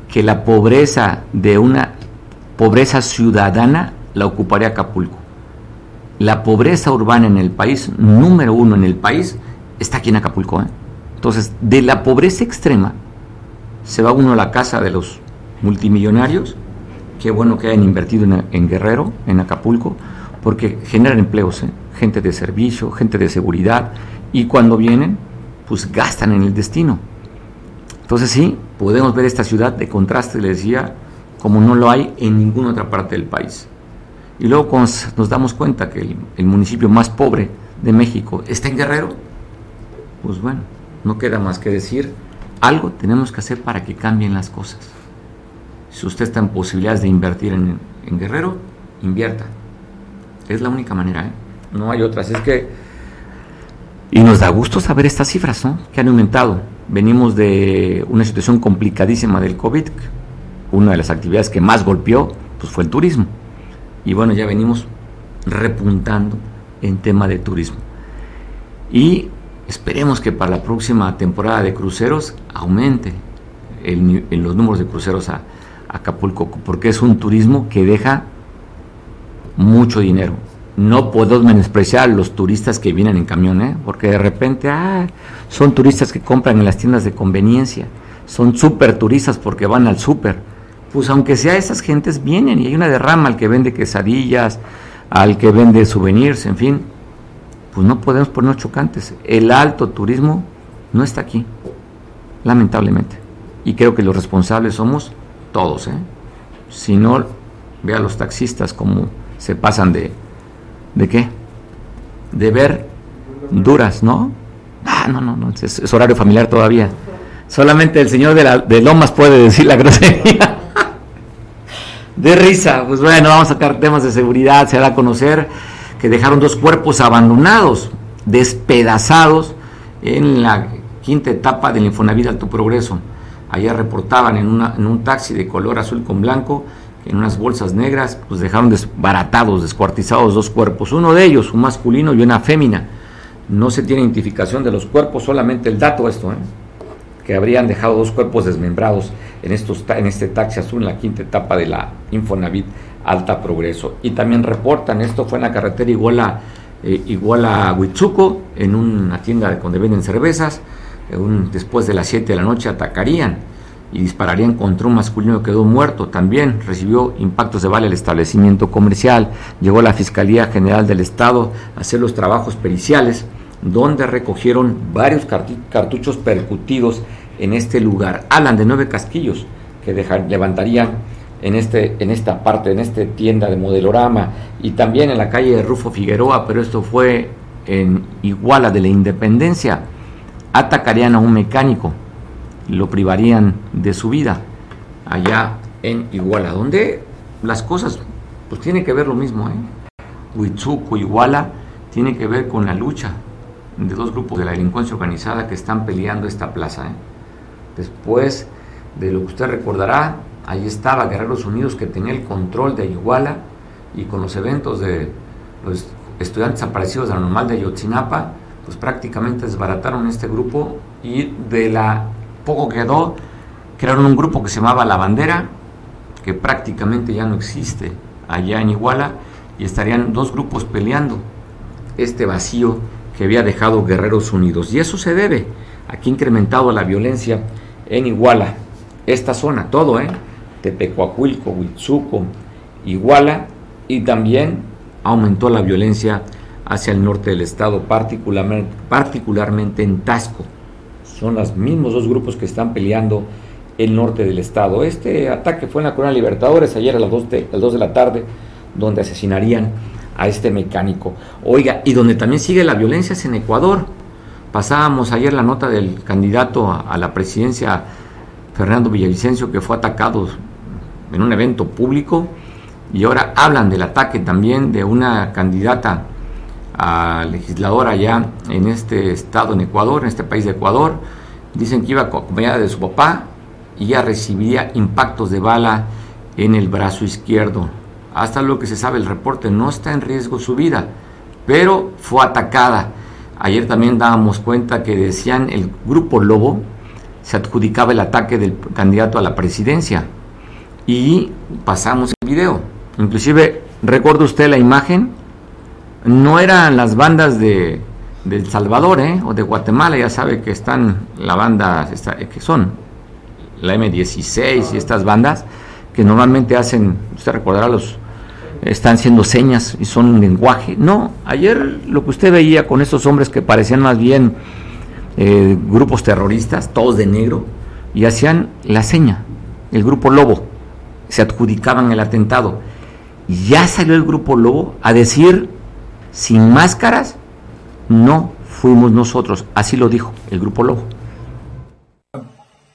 que la pobreza de una pobreza ciudadana la ocuparía Acapulco. La pobreza urbana en el país, número uno en el país, está aquí en Acapulco. ¿eh? Entonces, de la pobreza extrema, se va uno a la casa de los multimillonarios, qué bueno que hayan invertido en, Guerrero, en Acapulco, porque generan empleos, ¿eh? gente de servicio, gente de seguridad, y cuando vienen, pues gastan en el destino. Entonces sí, podemos ver esta ciudad de contraste, les decía, como no lo hay en ninguna otra parte del país. Y luego cuando nos damos cuenta que el, municipio más pobre de México está en Guerrero, pues bueno, no queda más que decir, algo tenemos que hacer para que cambien las cosas. Si usted está en posibilidades de invertir en, en Guerrero, invierta. Es la única manera, ¿eh? no hay otras. Es que, y nos da gusto saber estas cifras, ¿no? Que han aumentado. Venimos de una situación complicadísima del COVID. Una de las actividades que más golpeó, pues fue el turismo. Y bueno, ya venimos repuntando en tema de turismo. Y esperemos que para la próxima temporada de cruceros aumente el, los números de cruceros a, a Acapulco, porque es un turismo que deja mucho dinero no puedo menospreciar a los turistas que vienen en camión, ¿eh? porque de repente ah, son turistas que compran en las tiendas de conveniencia, son súper turistas porque van al súper. Pues aunque sea esas gentes vienen y hay una derrama al que vende quesadillas, al que vende souvenirs, en fin, pues no podemos ponernos chocantes. El alto turismo no está aquí, lamentablemente. Y creo que los responsables somos todos. ¿eh? Si no, ve a los taxistas como se pasan de ¿De qué? De ver duras, ¿no? Ah, no, no, no, es, horario familiar todavía. Solamente el señor de, la, de Lomas puede decir la grosería. de risa, pues bueno, vamos a sacar temas de seguridad, se da a conocer que dejaron dos cuerpos abandonados, despedazados, en la quinta etapa del Infonavit Alto Progreso. Ayer reportaban en un taxi de color azul con blanco en unas bolsas negras, pues dejaron desbaratados, descuartizados dos cuerpos, uno de ellos, un masculino y una fémina. No se tiene identificación de los cuerpos, solamente el dato esto, ¿eh? que habrían dejado dos cuerpos desmembrados en, estos, en este taxi azul en la quinta etapa de la Infonavit Alta Progreso. Y también reportan, esto fue en la carretera Iguala, eh, Iguala Huitzuco, en una tienda donde venden cervezas, después de las 7 de la noche atacarían y dispararían contra un masculino que quedó muerto. También recibió impactos de bala el establecimiento comercial. Llegó la Fiscalía General del Estado a hacer los trabajos periciales, donde recogieron varios cartuchos percutidos en este lugar. Hablan de nueve casquillos que levantarían en, este, en esta parte, en esta tienda de modelorama y también en la calle de Rufo Figueroa, pero esto fue en Iguala de la Independencia. Atacarían a un mecánico lo privarían de su vida allá en Iguala, donde las cosas pues tienen que ver lo mismo. ¿eh? Huitzuco, Iguala, tiene que ver con la lucha de dos grupos de la delincuencia organizada que están peleando esta plaza. ¿eh? Después de lo que usted recordará, ahí estaba Guerreros Unidos que tenía el control de Iguala y con los eventos de los estudiantes aparecidos de la normal de Ayotzinapa, pues prácticamente desbarataron este grupo y de la poco quedó, crearon un grupo que se llamaba La Bandera, que prácticamente ya no existe allá en Iguala, y estarían dos grupos peleando este vacío que había dejado Guerreros Unidos. Y eso se debe a que ha incrementado la violencia en Iguala, esta zona, todo, ¿eh? Tepecuacuilco, Huitzuco, Iguala, y también aumentó la violencia hacia el norte del estado, particularmente, particularmente en Tasco. Son los mismos dos grupos que están peleando el norte del estado. Este ataque fue en la Corona Libertadores ayer a las 2 de, las 2 de la tarde, donde asesinarían a este mecánico. Oiga, y donde también sigue la violencia es en Ecuador. Pasábamos ayer la nota del candidato a, a la presidencia, Fernando Villavicencio, que fue atacado en un evento público, y ahora hablan del ataque también de una candidata a legisladora allá en este estado, en Ecuador, en este país de Ecuador. Dicen que iba acompañada de su papá y ya recibía impactos de bala en el brazo izquierdo. Hasta lo que se sabe el reporte, no está en riesgo su vida, pero fue atacada. Ayer también dábamos cuenta que decían el grupo Lobo se adjudicaba el ataque del candidato a la presidencia y pasamos el video. Inclusive, recuerda usted la imagen, no eran las bandas de, El Salvador ¿eh? o de Guatemala, ya sabe que están la banda, que son la M16 y estas bandas que normalmente hacen, usted recordará los están haciendo señas y son un lenguaje. No, ayer lo que usted veía con estos hombres que parecían más bien eh, grupos terroristas, todos de negro, y hacían la seña, el grupo Lobo, se adjudicaban el atentado. Ya salió el grupo Lobo a decir, sin máscaras, no fuimos nosotros. Así lo dijo el grupo Lobo.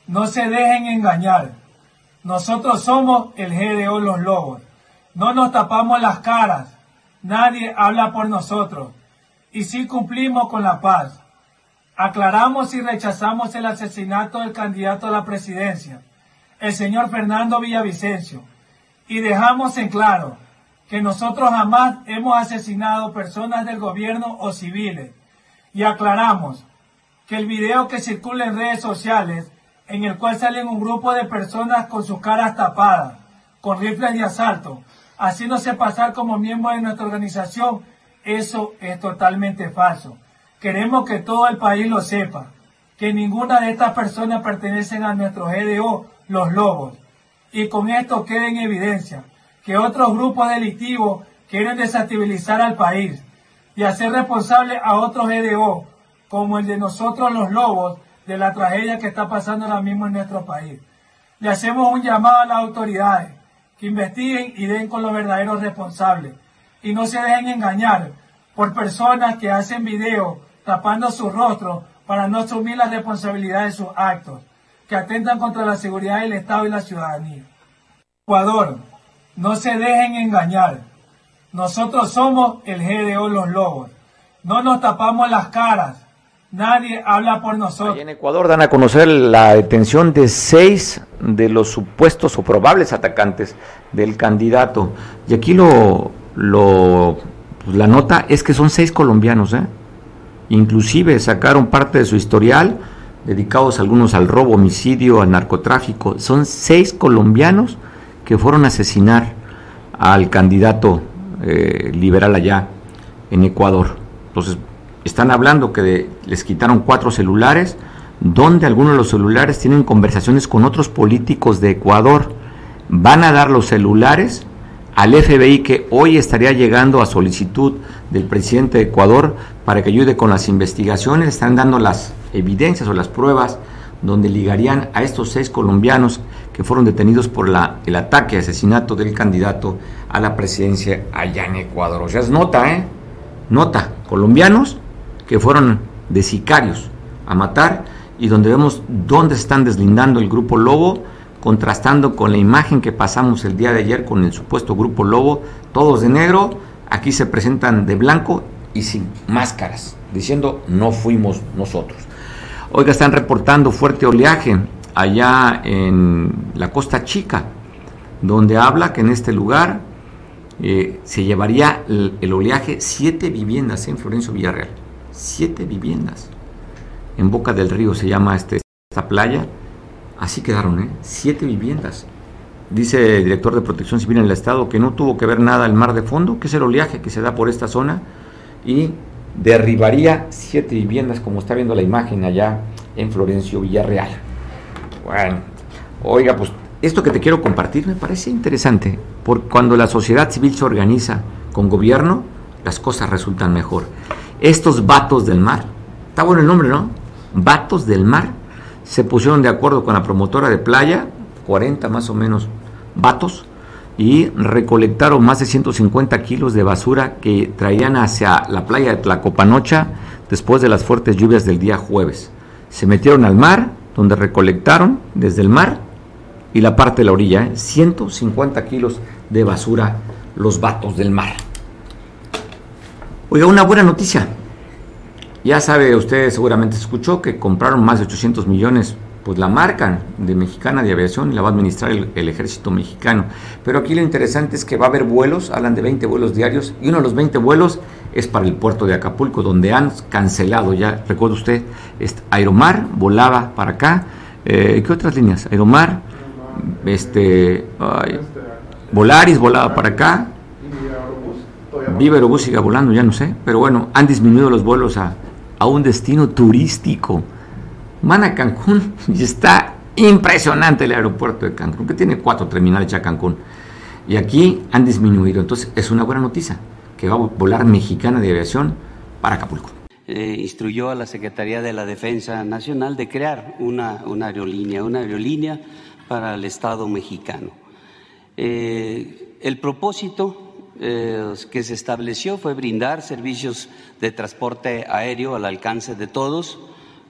No se dejen engañar. Nosotros somos el GDO Los Lobos. No nos tapamos las caras. Nadie habla por nosotros. Y sí cumplimos con la paz. Aclaramos y rechazamos el asesinato del candidato a la presidencia, el señor Fernando Villavicencio. Y dejamos en claro que nosotros jamás hemos asesinado personas del gobierno o civiles. Y aclaramos que el video que circula en redes sociales, en el cual salen un grupo de personas con sus caras tapadas, con rifles de asalto, haciéndose pasar como miembro de nuestra organización, eso es totalmente falso. Queremos que todo el país lo sepa, que ninguna de estas personas pertenecen a nuestro GDO, los Lobos. Y con esto queda en evidencia que otros grupos delictivos quieren desestabilizar al país y hacer responsable a otros GDO, como el de nosotros los Lobos, de la tragedia que está pasando ahora mismo en nuestro país. Le hacemos un llamado a las autoridades que investiguen y den con los verdaderos responsables y no se dejen engañar por personas que hacen videos tapando su rostro para no asumir la responsabilidad de sus actos, que atentan contra la seguridad del Estado y la ciudadanía. Ecuador, no se dejen engañar. Nosotros somos el GDO Los Lobos. No nos tapamos las caras. Nadie habla por nosotros. en Ecuador dan a conocer la detención de seis de los supuestos o probables atacantes del candidato. Y aquí lo, lo pues, la nota es que son seis colombianos, ¿eh? Inclusive sacaron parte de su historial, dedicados algunos al robo, homicidio, al narcotráfico. Son seis colombianos que fueron a asesinar al candidato eh, liberal allá en Ecuador. Entonces, están hablando que les quitaron cuatro celulares, donde algunos de los celulares tienen conversaciones con otros políticos de Ecuador. Van a dar los celulares al FBI que hoy estaría llegando a solicitud del presidente de Ecuador para que ayude con las investigaciones. Están dando las evidencias o las pruebas donde ligarían a estos seis colombianos que fueron detenidos por la, el ataque, asesinato del candidato a la presidencia allá en Ecuador. O sea, es nota, ¿eh? Nota, colombianos que fueron de sicarios a matar y donde vemos dónde están deslindando el grupo Lobo contrastando con la imagen que pasamos el día de ayer con el supuesto grupo Lobo, todos de negro, aquí se presentan de blanco y sin máscaras, diciendo no fuimos nosotros. Oiga, están reportando fuerte oleaje allá en la Costa Chica, donde habla que en este lugar eh, se llevaría el, oleaje siete viviendas en Florencio Villarreal. Siete viviendas. En Boca del Río se llama este, esta playa Así quedaron, ¿eh? Siete viviendas. Dice el director de Protección Civil en el Estado que no tuvo que ver nada el mar de fondo, que es el oleaje que se da por esta zona, y derribaría siete viviendas, como está viendo la imagen allá en Florencio Villarreal. Bueno, oiga, pues esto que te quiero compartir me parece interesante, porque cuando la sociedad civil se organiza con gobierno, las cosas resultan mejor. Estos vatos del mar, está bueno el nombre, ¿no? Vatos del mar se pusieron de acuerdo con la promotora de playa, 40 más o menos vatos, y recolectaron más de 150 kilos de basura que traían hacia la playa de Tlacopanocha después de las fuertes lluvias del día jueves. Se metieron al mar, donde recolectaron desde el mar y la parte de la orilla, 150 ¿eh? kilos de basura los vatos del mar. Oiga, una buena noticia. Ya sabe usted, seguramente escuchó que compraron más de 800 millones pues la marcan de Mexicana de Aviación y la va a administrar el, el, ejército mexicano. Pero aquí lo interesante es que va a haber vuelos, hablan de 20 vuelos diarios, y uno de los 20 vuelos es para el puerto de Acapulco, donde han cancelado ya, recuerda usted, este, Aeromar volaba para acá, eh, ¿qué otras líneas? Aeromar, este, ay, Volaris volaba para acá, Viva Aerobús sigue volando, ya no sé, pero bueno, han disminuido los vuelos a, a un destino turístico. Van a Cancún y está impresionante el aeropuerto de Cancún, que tiene cuatro terminales ya Cancún. Y aquí han disminuido, entonces es una buena noticia que va a volar mexicana de aviación para Acapulco. Eh, instruyó a la Secretaría de la Defensa Nacional de crear una, una aerolínea, una aerolínea para el Estado mexicano. Eh, el propósito eh, que se estableció fue brindar servicios de transporte aéreo al alcance de todos,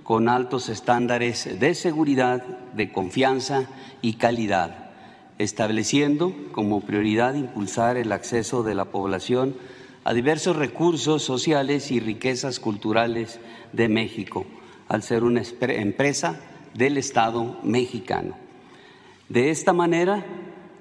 con altos estándares de seguridad, de confianza y calidad, estableciendo como prioridad impulsar el acceso de la población a diversos recursos sociales y riquezas culturales de México, al ser una empresa del Estado mexicano. De esta manera,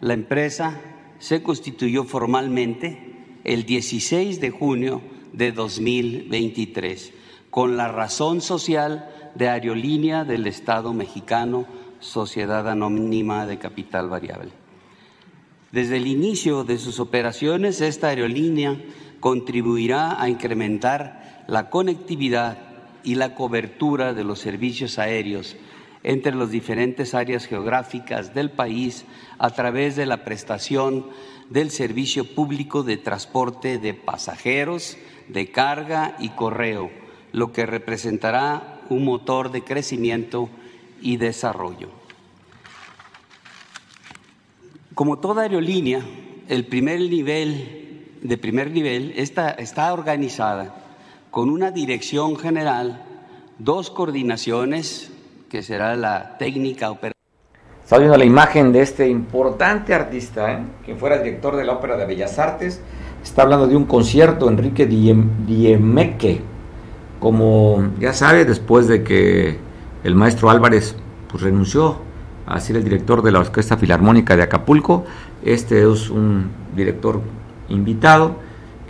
la empresa se constituyó formalmente el 16 de junio de 2023 con la razón social de Aerolínea del Estado mexicano, Sociedad Anónima de Capital Variable. Desde el inicio de sus operaciones, esta aerolínea contribuirá a incrementar la conectividad y la cobertura de los servicios aéreos entre las diferentes áreas geográficas del país a través de la prestación del servicio público de transporte de pasajeros, de carga y correo, lo que representará un motor de crecimiento y desarrollo. Como toda aerolínea, el primer nivel de primer nivel está, está organizada con una dirección general, dos coordinaciones, que será la técnica operativa. Está viendo la imagen de este importante artista, ¿eh? que fuera director de la Ópera de Bellas Artes. Está hablando de un concierto, Enrique Diemeque. Como ya sabe, después de que el maestro Álvarez pues, renunció a ser el director de la Orquesta Filarmónica de Acapulco, este es un director invitado,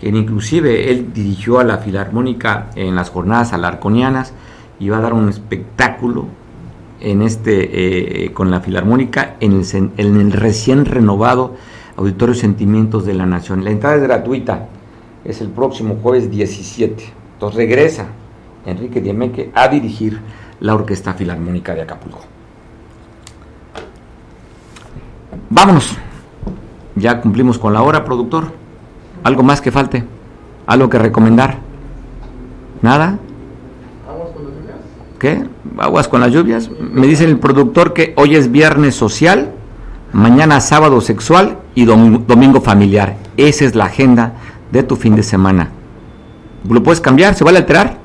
que inclusive él dirigió a la Filarmónica en las jornadas alarconianas y va a dar un espectáculo en este eh, con la Filarmónica en el, recién renovado Auditorio Sentimientos de la Nación. La entrada es gratuita, es el próximo jueves 17. Entonces regresa Enrique Diemeque a dirigir la Orquesta Filarmónica de Acapulco. Vámonos. Ya cumplimos con la hora, productor. ¿Algo más que falte? ¿Algo que recomendar? ¿Nada? ¿Qué? Aguas con las lluvias. Me dice el productor que hoy es viernes social, mañana sábado sexual y domingo familiar. Esa es la agenda de tu fin de semana. ¿Lo puedes cambiar? ¿Se vale alterar?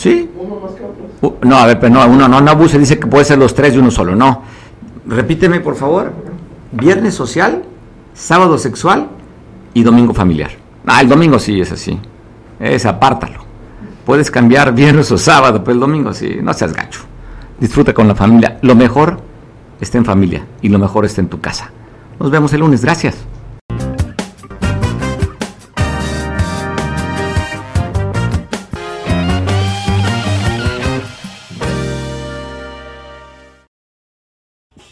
Sí. Uno más que otro. no, a ver, pero no, uno no, no abuse, dice que puede ser los tres y uno solo. No. Repíteme, por favor. Viernes social, sábado sexual y domingo familiar. Ah, el domingo sí es así. Es apártalo. Puedes cambiar viernes o sábado, pero el domingo sí, no seas gacho. Disfruta con la familia. Lo mejor está en familia y lo mejor está en tu casa. Nos vemos el lunes. Gracias.